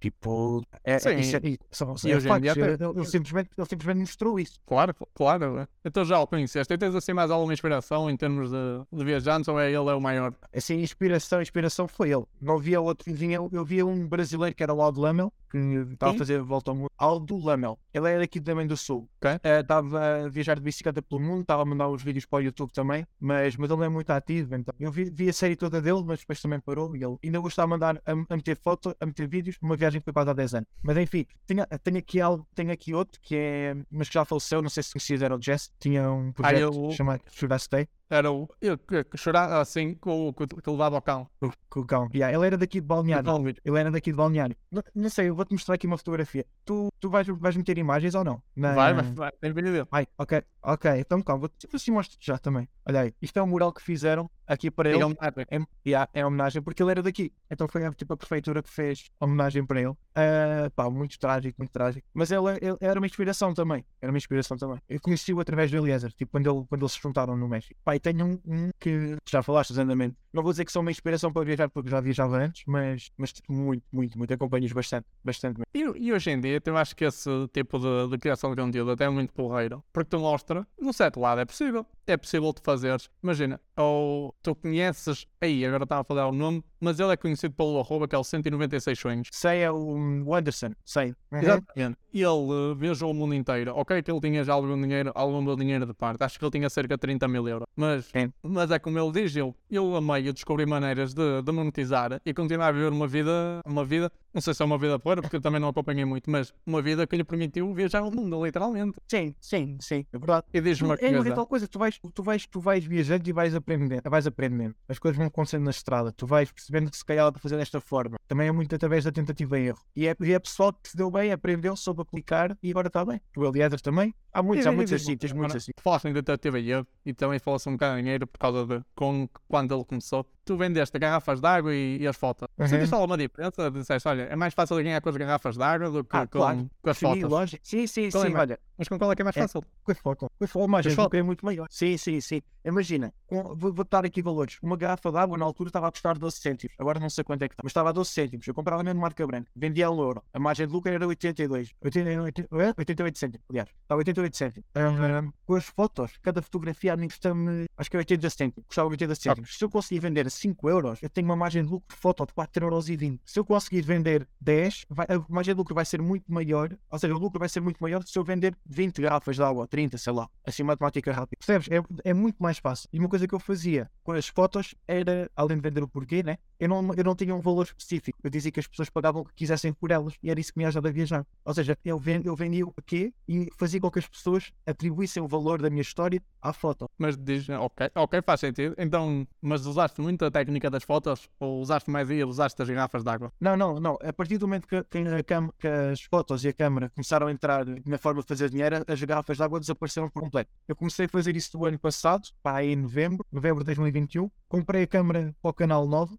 Tipo, é, Sim. é, isso é, são, E é hoje em dia Ele, até- ele- ele simplesmente, ele simplesmente mostrou isso. Claro, claro. né? Então já o conheceste. E tens assim mais alguma inspiração em termos de, de viajantes ou é ele é o maior? Assim, inspiração, inspiração foi ele. Não via outro. Eu via um brasileiro que era o Aldo Lamel, que estava a fazer a volta ao mundo. Aldo Lamel. Ele era daqui também do Sul. Eh, Estava a viajar de bicicleta pelo mundo, estava a mandar os vídeos para o YouTube também, mas, mas ele não é muito ativo. Então. Eu vi, vi a série toda dele, mas depois também parou. E ele ainda gostava de mandar a, a meter foto, a meter vídeos, uma viagem que foi quase há 10 anos. Mas enfim, tenho, tenho, aqui, algo, tenho aqui outro que é. Mas que já faleceu, não sei se conheces, era o Jess. Tinha um projeto eu- chamado Should I Stay? Era o. Eu, que, que chorar assim com o que, que levava ao cão. Com- Com o cão. Yeah, ele era daqui de Balneário. Então. Ele era daqui de Balneário. Não, não sei, eu vou-te mostrar aqui uma fotografia. Tu, tu vais, vais meter imagens ou não? Na- Vai, vai, vai. Tem vídeo dele. Ai, ok, ok. Então calma, vou-te vou assim mostro já também. Olha aí, isto é um mural que fizeram aqui para ele. Patrick. É, yeah, é homenagem porque ele era daqui. Então foi tipo, a prefeitura que fez homenagem para ele. Ah, pá, muito trágico, muito trágico. Mas ele, ele era uma inspiração também. Era uma inspiração também. Eu conheci-o através do Eliezer, tipo, quando, ele, quando eles se juntaram no México. Pá, e tenho um, um que já falaste, andamento. Não vou dizer que são uma inspiração para viajar, porque já viajava antes, mas, mas tipo, muito, muito, muito. Acompanho-os bastante, bastante. E, e hoje em dia, eu acho que esse tipo de, de criação de conteúdo até é muito porreiro. Porque tu mostra, no certo lado, é possível. É possível tu fazeres. Imagina, ou tu conheces. Aí, agora estava a falar o nome, mas ele é conhecido pelo arroba que é o 196 sonhos. Sei é o, Anderson, sei. Uhum. Exatamente. Ele viajou o mundo inteiro. Ok, que ele tinha já algum dinheiro, algum dinheiro de parte. Acho que ele tinha cerca de 30 mil euros. Mas, Sim. mas é como ele diz, eu, eu amei, eu descobri maneiras de, de monetizar e continuar a viver uma vida, uma vida, não sei se é uma vida plena, porque eu também não acompanhei muito, mas uma vida que lhe permitiu viajar o mundo, literalmente. Sim, sim, sim, é verdade. E diz-me uma É, é coisa. tal coisa, tu vais, tu vais, tu vais viajando e vais aprendendo, vais aprendendo. As coisas vão acontecendo na estrada, tu vais percebendo que se calhar dá para fazer desta forma. Também é muito através da tentativa e erro. E é, e é pessoal que se deu bem, aprendeu, soube aplicar e agora está bem. O Eliezer também. Há muitos, há E- e muitos assim, tens muitos assim. Falaste em tentativa e erro e também falaste um bocado em dinheiro por causa de com, quando ele começou. Tu vendeste garrafas de água e, e as fotos. Uhum. Sentiste alguma diferença? Disseste, olha, é mais fácil ganhar com as garrafas de água do que Ah, com, claro. com as Sim, fotos. lógico. Sim, sim, Qual é sim, mais- olha. Mas com qual é que é mais É. fácil? Com a foto. Com a foto, mas é muito maior. Sim, sim, sim. Imagina, com- vou, vou dar aqui valores. Uma garrafa de água na altura estava a custar 12 cêntimos. Agora não sei quanto é que está, mas estava a 12 cêntimos. Eu comprava mesmo marca branca. Vendia a um euro. A margem de lucro era 82. 88, é? 88 cêntimos, aliás. Está 88 cêntimos. Ahm, com as fotos, cada fotografia a mim custa-me, acho que é 80 cêntimos. Custava 80 cêntimos. Se eu conseguir vender a 5 euros, eu tenho uma margem de lucro por foto de 4 euros 20. Se eu conseguir vender 10, vai- a margem de lucro vai ser muito maior. Ou seja, o lucro vai ser muito maior se eu vender 20 garrafas de água, 30, sei lá. Assim, matemática rápida. Percebes? É, é muito mais fácil. E uma coisa que eu fazia com as fotos era, além de vender o porquê, né? Eu não, eu não tinha um valor específico. Eu dizia que as pessoas pagavam o que quisessem por elas. E era isso que me ajudava a viajar. Ou seja, eu, ven- eu vendia o porquê e fazia com que as pessoas atribuíssem o valor da minha história à foto. Mas diz, ok, ok, faz sentido. Então, mas usaste muito a técnica das fotos? Ou usaste mais aí, usaste as garrafas de água? Não, não, não. A partir do momento que, que cam- que as fotos e a câmera começaram a entrar na forma de fazer dinheiro, as garrafas de água desapareceram por completo. Eu comecei a fazer isso do ano passado, pá, aí em novembro, novembro de 2021. Comprei a câmera para o canal 9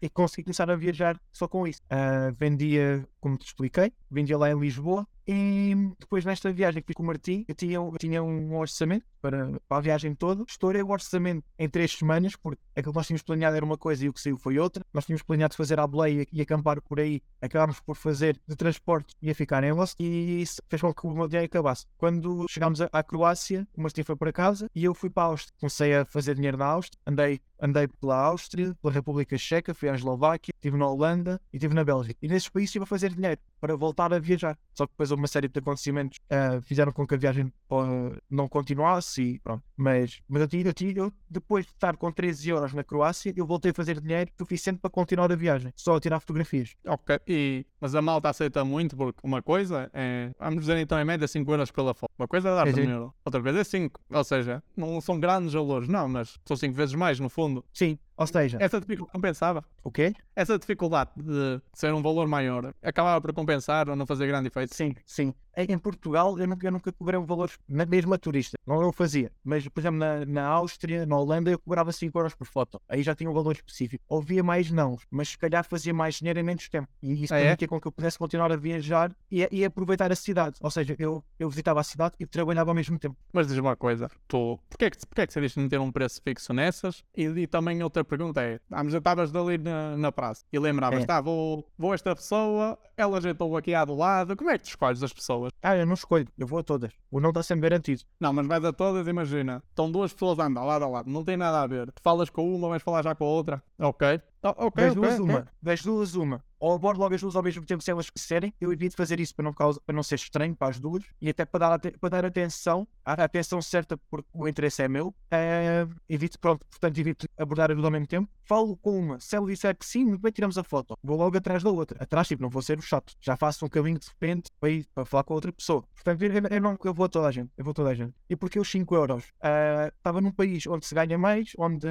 e consegui começar a viajar só com isso. Ah, vendia, como te expliquei, vendia lá em Lisboa E depois nesta viagem que fiz com o Martim, eu tinha, eu tinha um orçamento para, para a viagem toda. Estourei o orçamento em três semanas, porque aquilo que nós tínhamos planeado era uma coisa e o que saiu foi outra. Nós tínhamos planeado fazer a boleia e acampar por aí. Acabámos por fazer de transporte e a ficar em Los e isso fez com que o meu dinheiro acabasse. Quando chegámos à Croácia, o Martim foi para casa e eu fui para a Áustria. Comecei a fazer dinheiro na Áustria, andei andei pela Áustria, pela República Checa, fui à Eslováquia, estive na Holanda e estive na Bélgica. E nesses países estive a fazer dinheiro para voltar a viajar. Só que depois uma série de acontecimentos uh, fizeram com que a viagem uh, não continuasse e pronto. Mas, mas eu, tinha, eu, depois de estar com 13 euros na Croácia, eu voltei a fazer dinheiro suficiente para continuar a viagem, só a tirar fotografias. Ok, e, mas a malta aceita muito porque uma coisa é, vamos dizer então em média 5 euros pela foto. Uma coisa é dar é, um euro, outra vez é 5. Ou seja, não são grandes valores, não, mas são 5 vezes mais no fundo. Sim, ou seja, essa dificuldade compensava. O quê? Essa dificuldade de ser um valor maior acabava por compensar ou não fazer grande efeito. Sim, sim. Em Portugal eu nunca, eu nunca cobrei um valor, mesmo a turista, não eu fazia. Mas, por exemplo, na, na Áustria, na Holanda, eu cobrava 5 euros por foto. Aí já tinha um valor específico. Ouvia mais não, mas se calhar fazia mais dinheiro em menos tempo. E isso ah, permitia é? com que eu pudesse continuar a viajar e, e, aproveitar a cidade. Ou seja, eu, eu visitava a cidade e trabalhava ao mesmo tempo. Mas diz uma coisa, tu, porquê é que, porquê é que diz meter um preço fixo nessas? E, e também outra pergunta é, vamos, estavas ali na, na praça e lembravas, é. tá, vou, vou esta pessoa, ela já estou aqui à do lado, como é que tu escolhes as pessoas? Ah, eu não escolho, eu vou a todas. O não está sempre garantido. Não, mas vais a todas, imagina, estão duas pessoas a andar lado a lado, não tem nada a ver. Tu falas com uma, vais falar já com a outra, ok? Oh, ok, das duas, uma. Das duas, uma. Ou abordo logo as duas ao mesmo tempo se elas quiserem. Eu evito fazer isso para não, causa, para não ser estranho para as duas e até para dar, para dar atenção, a atenção certa, porque o interesse é meu. É, evito, pronto, portanto, evito abordar as duas ao mesmo tempo. Falo com uma. Se ela disser que sim, muito bem, tiramos a foto. Vou logo atrás da outra. Atrás, tipo, não vou ser o chato. Já faço um caminho de repente para, ir, para falar com a outra pessoa. Portanto, eu, eu, não, eu vou a toda a gente. Eu vou a toda a gente. E porque os 5 euros? Uh, estava num país onde se ganha mais, onde,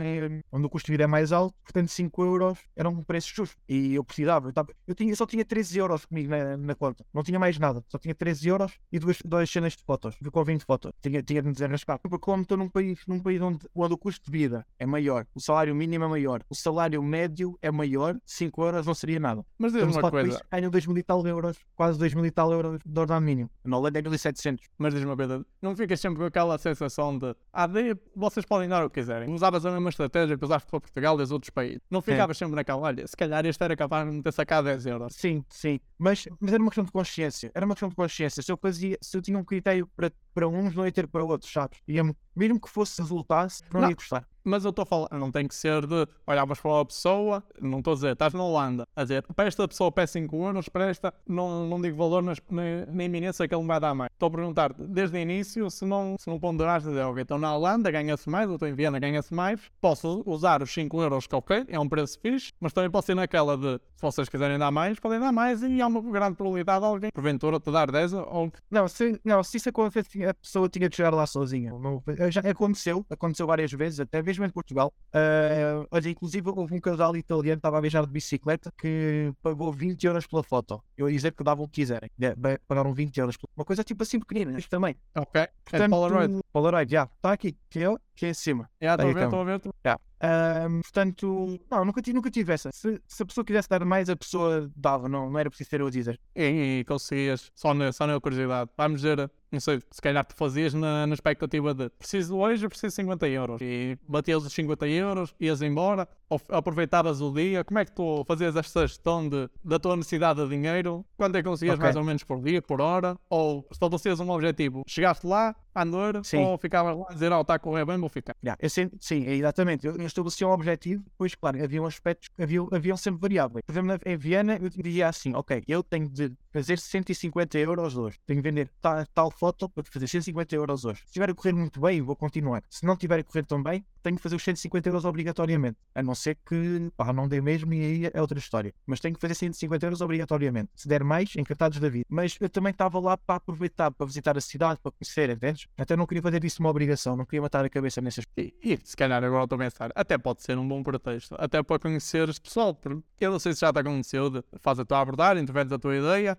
onde o custo de vida é mais alto, portanto, 5 euros era um preço justo. E eu precisava. Eu, tava, eu, tinha, só tinha 13 euros comigo na, na, conta. Não tinha mais nada. Só tinha 13 euros e duas, duas cenas de fotos. Com 20 fotos. Tinha, tinha de me desenrascar. Porque como estou num país, num país onde, onde o custo de vida é maior, o salário mínimo é maior, o salário médio é maior, 5 euros não seria nada. Mas diz uma coisa. Ganho 2 mil e tal euros, quase 2 mil e tal euros de ordenado mínimo. Na Holanda é 1700. Mas diz uma coisa. Não ficas sempre com aquela sensação de ah, de, vocês podem dar o que quiserem. Usavas a mesma estratégia que usaste para Portugal e os outros países. Não ficavas é. sempre naquela, olha, se calhar este era capaz de me ter sacado 10 euros. Sim, sim. Mas, mas era uma questão de consciência. Era uma questão de consciência. Se eu fazia, se eu tinha um critério para, para uns, não ia ter para outros, sabes? Ia, mesmo que fosse resultasse, não, não. ia gostar. Mas eu estou a falar, não tem que ser de olhavas para uma pessoa, não estou a dizer, estás na Holanda, a dizer, para esta pessoa peço 5 euros, para esta não, não digo valor na, na iminência que ele me vai dar mais. Estou a perguntar desde o início se não, se não ponderaste dizer, ok, então na Holanda ganha-se mais, ou estou em Viena ganha-se mais, posso usar os 5 euros que ok, é um preço fixe, mas também posso ir naquela de, se vocês quiserem dar mais, podem dar mais e há uma grande probabilidade de alguém, porventura, te dar 10 ou... Não, se, não, se isso acontecer, a pessoa tinha que chegar lá sozinha. Não, já aconteceu, aconteceu várias vezes, até mesmo em Portugal. Uh, olha, inclusive houve um casal italiano que estava a viajar de bicicleta que pagou 20 euros pela foto. Eu ia dizer que davam o que quiserem. Pagaram 20 euros. Uma coisa tipo assim pequenina, isto também. Ok. É Portanto, é Polaroid. Polaroid, já. Está aqui. Que é, que é em cima. Já, estou a ver, estou a ver. Já. Um, portanto, não, nunca tive, nunca tive essa. Se, se, a pessoa quisesse dar mais, a pessoa dava, não, não era preciso ser eu a dizer. E, e conseguias, só na, só na curiosidade. Vamos dizer, não sei, se calhar tu fazias na, na expectativa de preciso hoje, preciso 50 euros. E batias os 50 euros, ias embora, ou aproveitavas o dia. Como é que tu fazias esta gestão de, da tua necessidade de dinheiro? Quanto é que conseguias okay. mais ou menos por dia, por hora? Ou estabelecias um objetivo? Chegaste lá, sim. ou ficavas lá a dizer, oh, está a correr bem, vou ficar? Yeah, eu sim, exatamente. Eu, eu estabelecia um objetivo, depois, claro, havia aspectos, havia, haviam sempre variáveis. Por exemplo, em Viena, eu dizia assim, ok, eu tenho de fazer 150 euros hoje. Tenho de vender tal, tal foto para fazer 150 euros hoje. Se estiver a correr muito bem, vou continuar. Se não estiver a correr tão bem, tenho que fazer os 150 euros obrigatoriamente. A não ser que pá, não dê mesmo e aí é outra história. Mas tenho que fazer 150 euros obrigatoriamente. Se der mais, encantados da vida. Mas eu também estava lá para aproveitar, para visitar a cidade, para conhecer, entendes? Até não queria fazer isso uma obrigação, não queria matar a cabeça nessas e, e se calhar agora estou a pensar, até pode ser um bom pretexto, até para conheceres pessoal. Eu não sei se já te aconteceu, de, faz a tua abordagem, tu vendes a tua ideia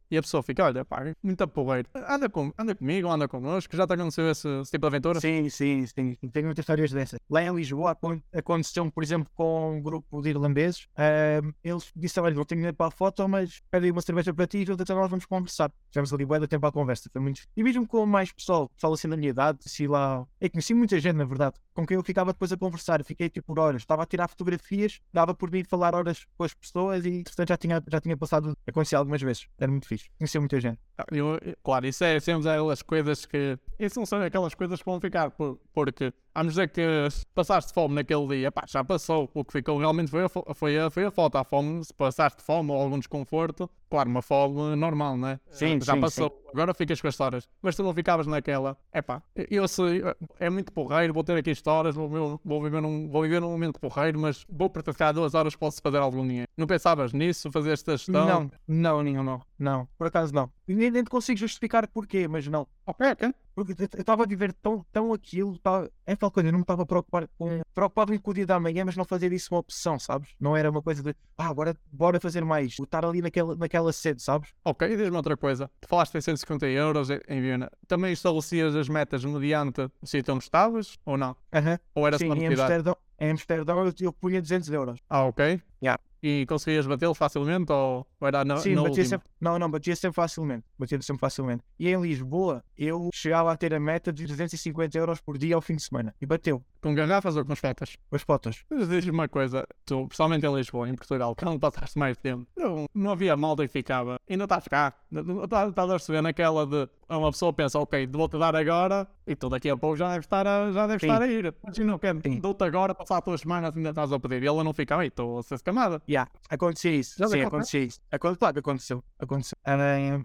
e a pessoa fica, olha, pá, muito porreiro. Anda, com, anda comigo, anda connosco, já te aconteceu esse, esse tipo de aventura? Sim, sim, sim. Tenho muitas histórias dessas. Lá em Lisboa acon- aconteceu, por exemplo, com um grupo de irlandeses. Ahm, eles disseram, olha, não tenho dinheiro para a foto, mas pedem uma cerveja para ti e então nós vamos conversar. Tivemos ali de tempo à conversa. Foi muito... E mesmo com mais pessoal, pessoal assim da minha idade, assim lá... Eu conheci muita gente, na verdade, com quem eu ficava depois a conversar. Fiquei tipo por horas. Estava a tirar fotografias, dava por mim falar horas com as pessoas e, portanto, já tinha, já tinha passado, acontecido algumas vezes. Era muito fixe. Conheci muita gente. Eu- claro, isso é sempre aquelas coisas que. Isso não são aquelas coisas que vão ficar, por- porque vamos dizer que passaste fome naquele dia, pá, já passou. O que ficou realmente foi a, fo- foi a, foi a foto. A fome, se passaste fome ou algum desconforto, claro, uma fome normal, né? Sim, já sim, passou. Agora ficas com as histórias. Mas tu não ficavas naquela, é pá, eu sei, é muito porreiro, vou ter aqui histórias, vou, viver- vou, viver num, vou viver num momento porreiro, mas vou praticar duas horas, posso fazer algum dinheiro. Não pensavas nisso, fazer esta gestão? Não, não, não, não, não. Por acaso não. Nem, nem consigo justificar porquê, mas não. Ok. Porque eu estava a viver tão, tão aquilo, tá, é tal coisa, eu não me estava preocupado com, preocupado com o dia da manhã, mas não fazer disso uma opção, sabes? Não era uma coisa de, ah, agora bora fazer mais, estar ali naquela, naquela sede, sabes? Ok, e diz-me outra coisa. Tu falaste em 150 euros em Viena. Também estabelecias as metas mediante o sítio onde estavas ou não? Aham. Ou era só em? Amsterdão, em Amsterdão eu, eu punha 200 euros. Ah, ok. Yeah. E conseguias batê-lo facilmente ou era na, Sim, na batia sempre, não, não, batia sempre facilmente, batia sempre facilmente. E em Lisboa, eu chegava a ter a meta de 350 euros por dia ao fim de semana. E bateu, Com garrafas ou com as fotos? com as fotos. Mas diz-me uma coisa, tu, pessoalmente em Lisboa, em Portugal, quando passaste mais tempo, não, não havia malta que ficava, ainda estás cá, estás a perceber naquela de uma pessoa pensa, ok, vou-te dar agora e tu daqui a pouco já deve estar a, já deve Sim. estar a ir. Imagina o que Sim. dou-te agora, passar duas semanas ainda estás a pedir e ela não fica, aí estou a ser escamada. Yeah, acontecia isso. Já Sim, acontecia isso. Aconte, claro que aconteceu. aconteceu.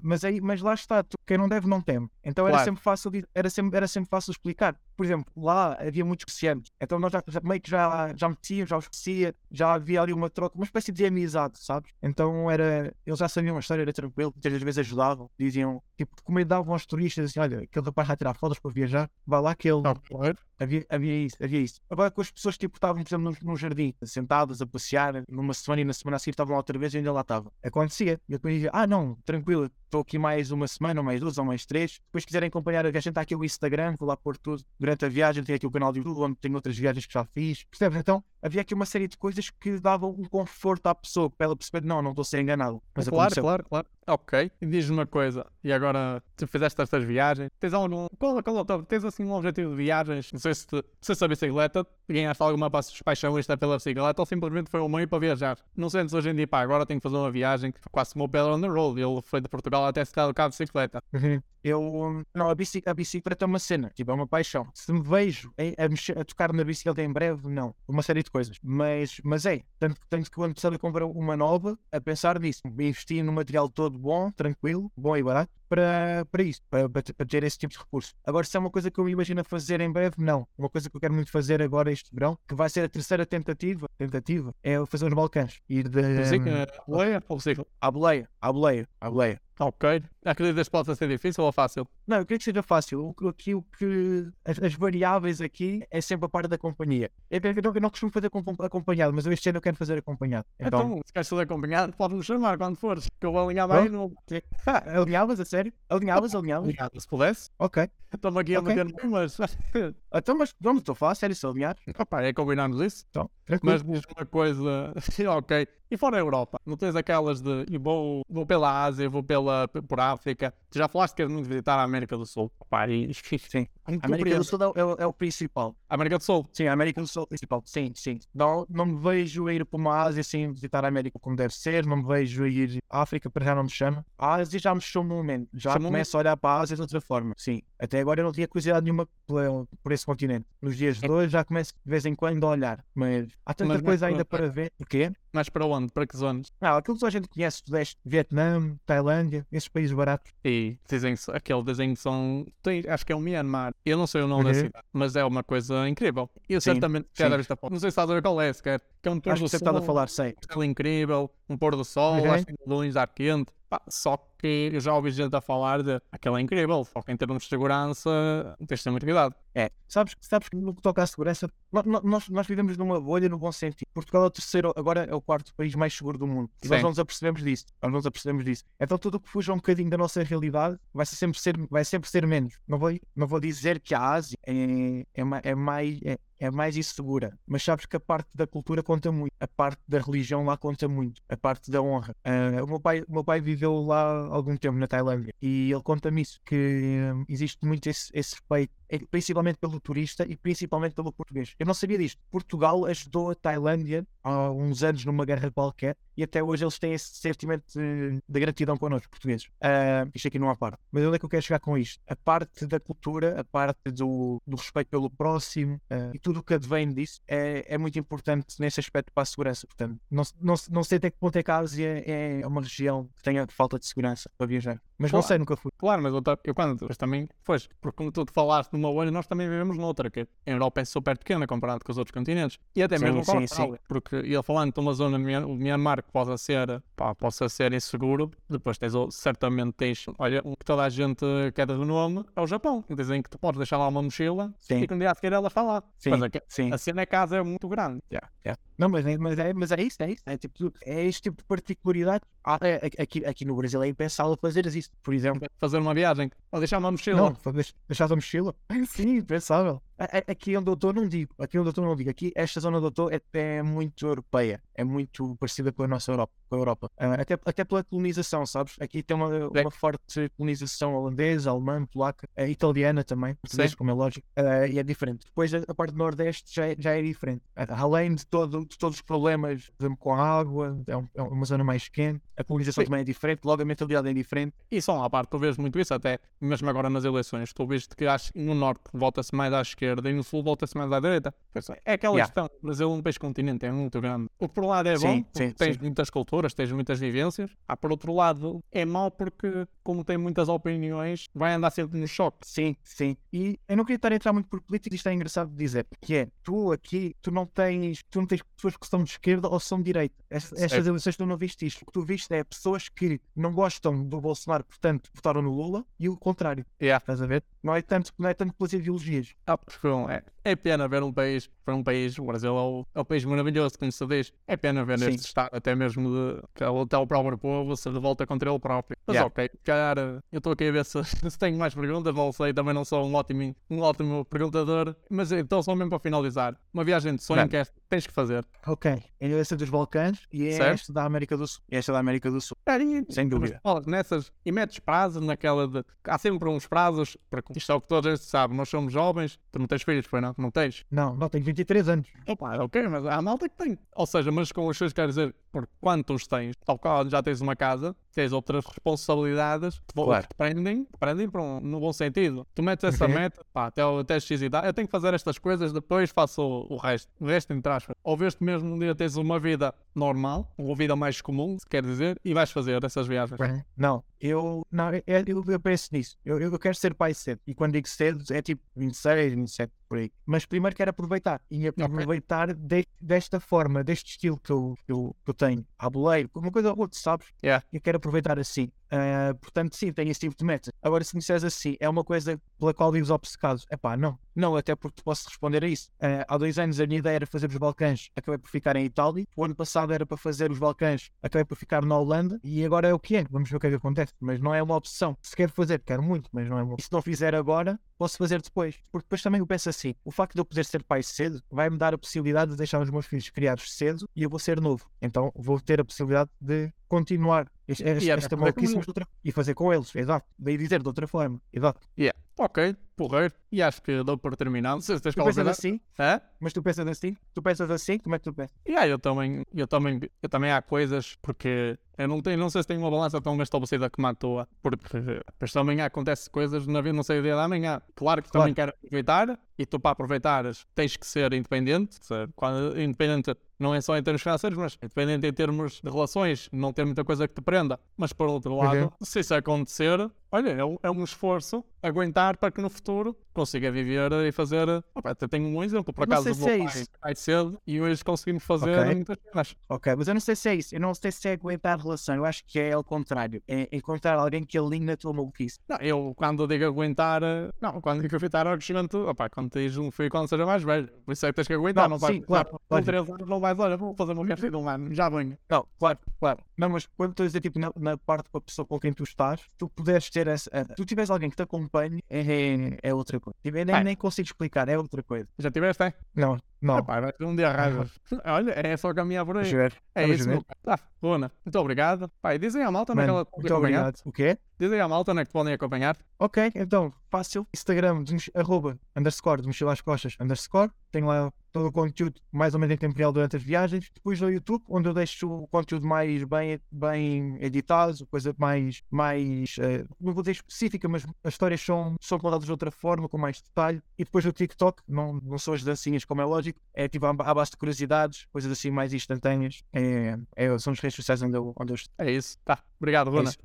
Mas, aí, mas lá está, tu, quem não deve não teme. Então era Claro. sempre fácil era sempre, era sempre fácil explicar. Por exemplo, lá havia muitos comerciantes. Então nós já, meio que já, já metíamos, já os conhecia, já havia ali uma troca, uma espécie de amizade, sabes? Então era. Eles já sabiam a história, era tranquilo, muitas vezes ajudavam, diziam, tipo, como davam aos turistas assim, olha, aquele rapaz vai tirar fotos para viajar, vai lá que ele. Não, claro. Havia, havia isso, havia isso. Agora com as pessoas tipo estavam, por exemplo, num, num jardim, sentadas a passear, numa semana e na semana a seguir estavam lá outra vez e ainda lá estava. Acontecia. E eu depois dizia, ah não, tranquilo, estou aqui mais uma semana, ou mais duas, ou mais três. Depois se quiserem acompanhar a viagem, está aqui o Instagram, vou lá pôr tudo. Durante a viagem tem aqui o canal do YouTube, onde tenho outras viagens que já fiz. Percebes? Então havia aqui uma série de coisas que davam um conforto à pessoa, para ela perceber, não, não estou a ser enganado. Mas claro, aconteceu. claro, claro. Ok. E diz-me uma coisa, e agora tu fizeste estas viagens, tens algum. Qual, qual é o teu- Tens assim um objetivo de viagens? Não sei se, te, se essa bicicleta, ganhaste alguma pa- paixão esta pela bicicleta ou simplesmente foi um meio para viajar. Não sentes hoje em dia, pá, agora tenho que fazer uma viagem que quase como o Pedro on the road. Ele foi de Portugal até Cidade do Cabo de bicicleta. Uhum. Eu, não, a, bici, a bicicleta é uma cena, tipo, é uma paixão. Se me vejo em- a, mexer- a tocar na bicicleta em breve, não. Uma série de coisas. Mas, mas é, tanto, que- tanto que quando precisava comprar uma nova, a pensar nisso, investir no material todo bom, tranquilo, bom e barato, para, para isso, para, para, ter- esse tipo de recurso. Agora, se é uma coisa que eu me imagino a fazer em breve, não. Uma coisa que eu quero muito fazer agora este verão, que vai ser a terceira tentativa, tentativa é fazer os Balcãs. Ir de, Bicicleta, boleia ou bicicleta? à boleia, à boleia, à boleia. Ok. Acreditas que possa ser difícil ou fácil? Não, eu queria que seja fácil. Aqui, o que. As, as variáveis aqui é sempre a parte da companhia. Eu, eu, não, eu não costumo fazer com- acompanhado, mas eu este ano eu quero fazer acompanhado. Então, Então. se queres ser acompanhado, podes-me chamar quando fores, que eu vou alinhar bem no. Ah, alinhavas, a sério? Alinhavas, alinhavas? Se pudesse. Ok. Estou-me aqui a Ok. meter mas. Então, mas vamos, estou a falar, sério, se alinhar. Opa, é combinarmos isso. Então, tranquilo. Mas diz uma coisa, ok. E fora a Europa, não tens aquelas de e vou, vou pela Ásia, vou pela, por África. Tu já falaste que queres muito visitar a América do Sul. Opa, e, Sim. A América do Sul é, o- é é o principal. América do Sul. Sim, a América do Sul é o principal. Sim, sim. Não, não me vejo a ir para uma Ásia sem visitar a América como deve ser. Não me vejo a ir à África, para já não me chama. A Ásia já me chama no momento. Já Chama-me- começo a olhar para a Ásia de outra forma. Sim. Até agora eu não tinha curiosidade nenhuma por esse continente. Nos dias de hoje já começo de vez em quando a olhar. Mas há tanta Mas é coisa para- ainda para ver. O quê? Mas para onde? Para que zonas? Ah, aquilo que a gente conhece, Sudeste, Vietnã, Tailândia, esses países baratos. E que aquele desenho são. Tem, acho que é o Myanmar. Eu não sei o nome da Uhum. cidade, mas é uma coisa incrível. Eu Sim, certamente quero sim. ver esta foto. Não sei se estás a ver qual é, sequer. Que é um pôr Acho do que sol. falar, sei. um céu incrível, um pôr do sol, Uhum. acho que luz ar quente. Pá, só que eu já ouvi gente a falar de aquela é incrível, só que em termos de segurança tens de ter muito cuidado. É, sabes, sabes que no que toca à segurança, nós, nós vivemos numa bolha no bom sentido. Portugal é o terceiro, agora é o quarto país mais seguro do mundo. E nós Sim. não nos apercebemos disso. Nós não nos apercebemos disso. Então tudo o que fuja um bocadinho da nossa realidade vai sempre ser, vai sempre ser menos. Não vou, não vou dizer que a Ásia é, é, é mais. É, é mais insegura, mas sabes que a parte da cultura conta muito, a parte da religião lá conta muito, a parte da honra. Ah, o, meu pai, o meu pai viveu lá algum tempo na Tailândia. E ele conta-me isso, que hum, existe muito esse, esse respeito, principalmente pelo turista e principalmente pelo português. Eu não sabia disto. Portugal ajudou a Tailândia há uns anos numa guerra qualquer e até hoje eles têm esse sentimento de, de gratidão connosco, portugueses. Ah, isto aqui não há parte. Mas onde é que eu quero chegar com isto? A parte da cultura, a parte do, do respeito pelo próximo ah, e tudo o que advém disso é, é muito importante nesse aspecto para a segurança. Portanto, não, não, não sei até que ponto é que a Ásia é uma região que tenha falta de segurança para viajar. Mas não Claro. sei, nunca fui. Claro, mas eu, eu quando depois também, pois, porque como tu te falaste numa bolha, nós também vivemos noutra, que a Europa é super pequena comparado com os outros continentes. E até Sim, mesmo com a Austrália. Porque ele falando de uma zona, Mian- o Myanmar, que possa ser, pá, possa ser inseguro, depois tens, o- certamente tens, olha, um que toda a gente quer de renome, é o Japão. Dizem que tu podes deixar lá uma mochila Sim. e que um dia a seguir ela está lá. Sim, Mas é que sim. a cena é a Ásia é muito grande. Yeah, yeah. Não, mas é, mas, é, mas é isso, é isso. É, tipo, é este tipo de particularidade. Ah, é- é- aqui, aqui no Brasil é impensável fazer isso. Por exemplo, Fazer uma viagem, ou deixar uma mochila. Não, deixar a mochila? Sim, impensável. A- a- Aqui onde eu estou não digo. Aqui onde eu estou não digo. Aqui, esta zona onde eu estou é, é muito europeia. É muito parecida com a nossa Europa. Com a Europa. Ah, até, até pela colonização, sabes? Aqui tem uma, uma forte colonização holandesa, alemã, polaca, eh, italiana também. Português, como é lógico. ah, e é diferente. Depois a, a parte do Nordeste já é, já é diferente. Ah, Além de, todo, de todos os problemas exemplo, com a água, é, um- é uma zona mais quente. A colonização Sim. também é diferente. Logo a mentalidade é diferente. E só à parte, tu vês muito isso, até mesmo agora nas eleições, tu viste que acho, que no norte vota-se mais à esquerda e no sul vota-se mais à direita. É, é aquela Yeah. questão, o Brasil é um país continente, é muito grande. O que por um lado é bom, Sim, porque sim, tens sim. muitas culturas, tens muitas vivências. Ah, por outro lado, é mau porque, como tem muitas opiniões, vai andar sempre no choque. Sim, sim. E eu não queria estar a entrar muito por política, isto é engraçado de dizer, que é, tu aqui, tu não tens, tu não tens pessoas que são de esquerda ou são de direita. Est- Estas, Certo. eleições tu não viste isto. O que tu viste é pessoas que não gostam do Bolsonaro, portanto, votaram no Lula, e o contrário. Yeah. Estás a ver? Não é tanto, não é tanto pelas ideologias. Ah, bom, é, é pena ver um país, para um país, o Brasil é o, é o país maravilhoso, como se diz. É pena ver Sim. este estado, até mesmo de que até o próprio povo se revolta contra ele próprio. Mas Yeah. ok, calhar eh, eu estou aqui a ver se, se tenho mais perguntas, não sei, também não sou um ótimo, um ótimo perguntador. Mas então, só mesmo para finalizar, uma viagem de sonho que é, tens que fazer. Ok. É essa dos Balcãs e é Certo. esta da América do Sul. E esta da América do Sul. E- Sem dúvida. falas nessas e metes prazos naquela de. Há sempre uns prazos, porque isto é o que toda a gente sabe, nós somos jovens, tu não tens filhos, foi não? Não tens? Não, não, tenho 23 anos. Opa, ok, mas há malta que tem. Ou seja, mas com os seus quer dizer, por quantos tens, tal qual já tens uma casa, tens outras responsabilidades que Claro. que prendem, prendem para um, no bom sentido. Tu metes essa Uhum. meta, pá, até, até X idade, eu tenho que fazer estas coisas, depois faço o, o resto. O resto entre aspas. Ou vês-te mesmo um dia tens uma vida normal, uma vida mais comum, se quer dizer, e vais fazer essas viagens. Não, eu, não, é- é- eu, eu penso nisso. Eu, eu quero ser pai cedo. E quando digo cedo, é tipo 26, 27, por aí. Mas primeiro quero aproveitar. E aproveitar de- desta forma, deste estilo que eu, que eu, que eu tenho. À boleiro, uma coisa ou outra, sabes? Yeah. Eu quero aproveitar assim. Ah, portanto, sim, tenho esse tipo de meta. Agora, se me disseres assim, é uma coisa pela qual vives obcecado. É pá, não. Não, até porque posso responder a isso. Ah, há dois anos a minha ideia era fazer os Balcãs, acabei por ficar em Itália. O ano passado era para fazer os Balcãs, acabei por ficar na Holanda. E agora é o que é. Vamos ver o que é que acontece. Mas não é uma opção. Se quero fazer, quero muito, mas não é uma E se não fizer agora, posso fazer depois. Porque depois também eu penso assim: o facto de eu poder ser pai cedo vai-me dar a possibilidade de deixar os meus filhos criados cedo e eu vou ser novo. Então vou ter a possibilidade de continuar E até esta maluquice, de outra- e fazer com eles, exato. Daí dizer de outra forma, exato. Yeah. Ok, porreiro. E acho que dou por terminado. Se tens Tu pensas assim, Hã? mas tu pensas assim, tu pensas assim, como é que tu pensas? E aí eu também, eu também, eu também há coisas porque eu não tenho, não sei se tenho uma balança tão bem estabelecida como a tua, porque depois também acontece coisas na vida, não sei o dia da manhã. Claro que também quero aproveitar e tu para aproveitares tens que ser independente, quando, independente não é só em termos financeiros, mas independente em termos de relações, não ter muita coisa que te prenda. Mas por outro lado, Uhum. se isso acontecer, olha, é um, é um esforço aguentar para que no futuro consiga viver e fazer. Opa, até tenho um exemplo, por acaso, se é pai vai cedo e hoje conseguimos fazer Ok. muitas cenas. Ok, mas eu não sei se é isso. Eu não sei se é aguentar a relação. Eu acho que é ao contrário. É encontrar alguém que alinhe na tua maluquice. Não, eu quando digo aguentar, não, quando digo aguentar é o crescimento, opa, quando tens um filho quando seja mais velho, por isso é que tens que aguentar, Não, não, sim, claro, com lógico. 3 anos não vais, olha, vou fazer uma minha filha um ano, já venho. Não, claro, claro. Não, mas quando estou a dizer, tipo, na, na parte com a pessoa com quem tu estás, tu puderes ter essa. tu tiveres alguém que te acompanhe, é, é, é outra coisa. Tipo, eu nem, nem consigo explicar, é outra coisa. Já tiveste, é? Não, não. Vai ter um dia raiva. Olha, é só caminhar por aí. É Vamos isso. Tá, Runa, muito obrigado. Pai, dizem à malta onde é que Mano, ela te pode muito acompanhar. obrigado. O quê? Dizem à malta onde é que podem acompanhar. Ok, então, fácil. Instagram, arroba, underscore, de mochila às costas, underscore. Tenho lá todo o conteúdo mais ou menos em tempo real durante as viagens. Depois no YouTube, onde eu deixo o conteúdo mais bem, bem editado, coisa mais, mais eh, não vou dizer específica, mas as histórias são, são contadas de outra forma, com mais detalhe. E depois no TikTok, não, não são as dancinhas como é lógico, é tipo base de curiosidades, coisas assim mais instantâneas. É, é- são as redes sociais onde eu, onde eu estou. É isso. Tá, obrigado, É Runa. isso.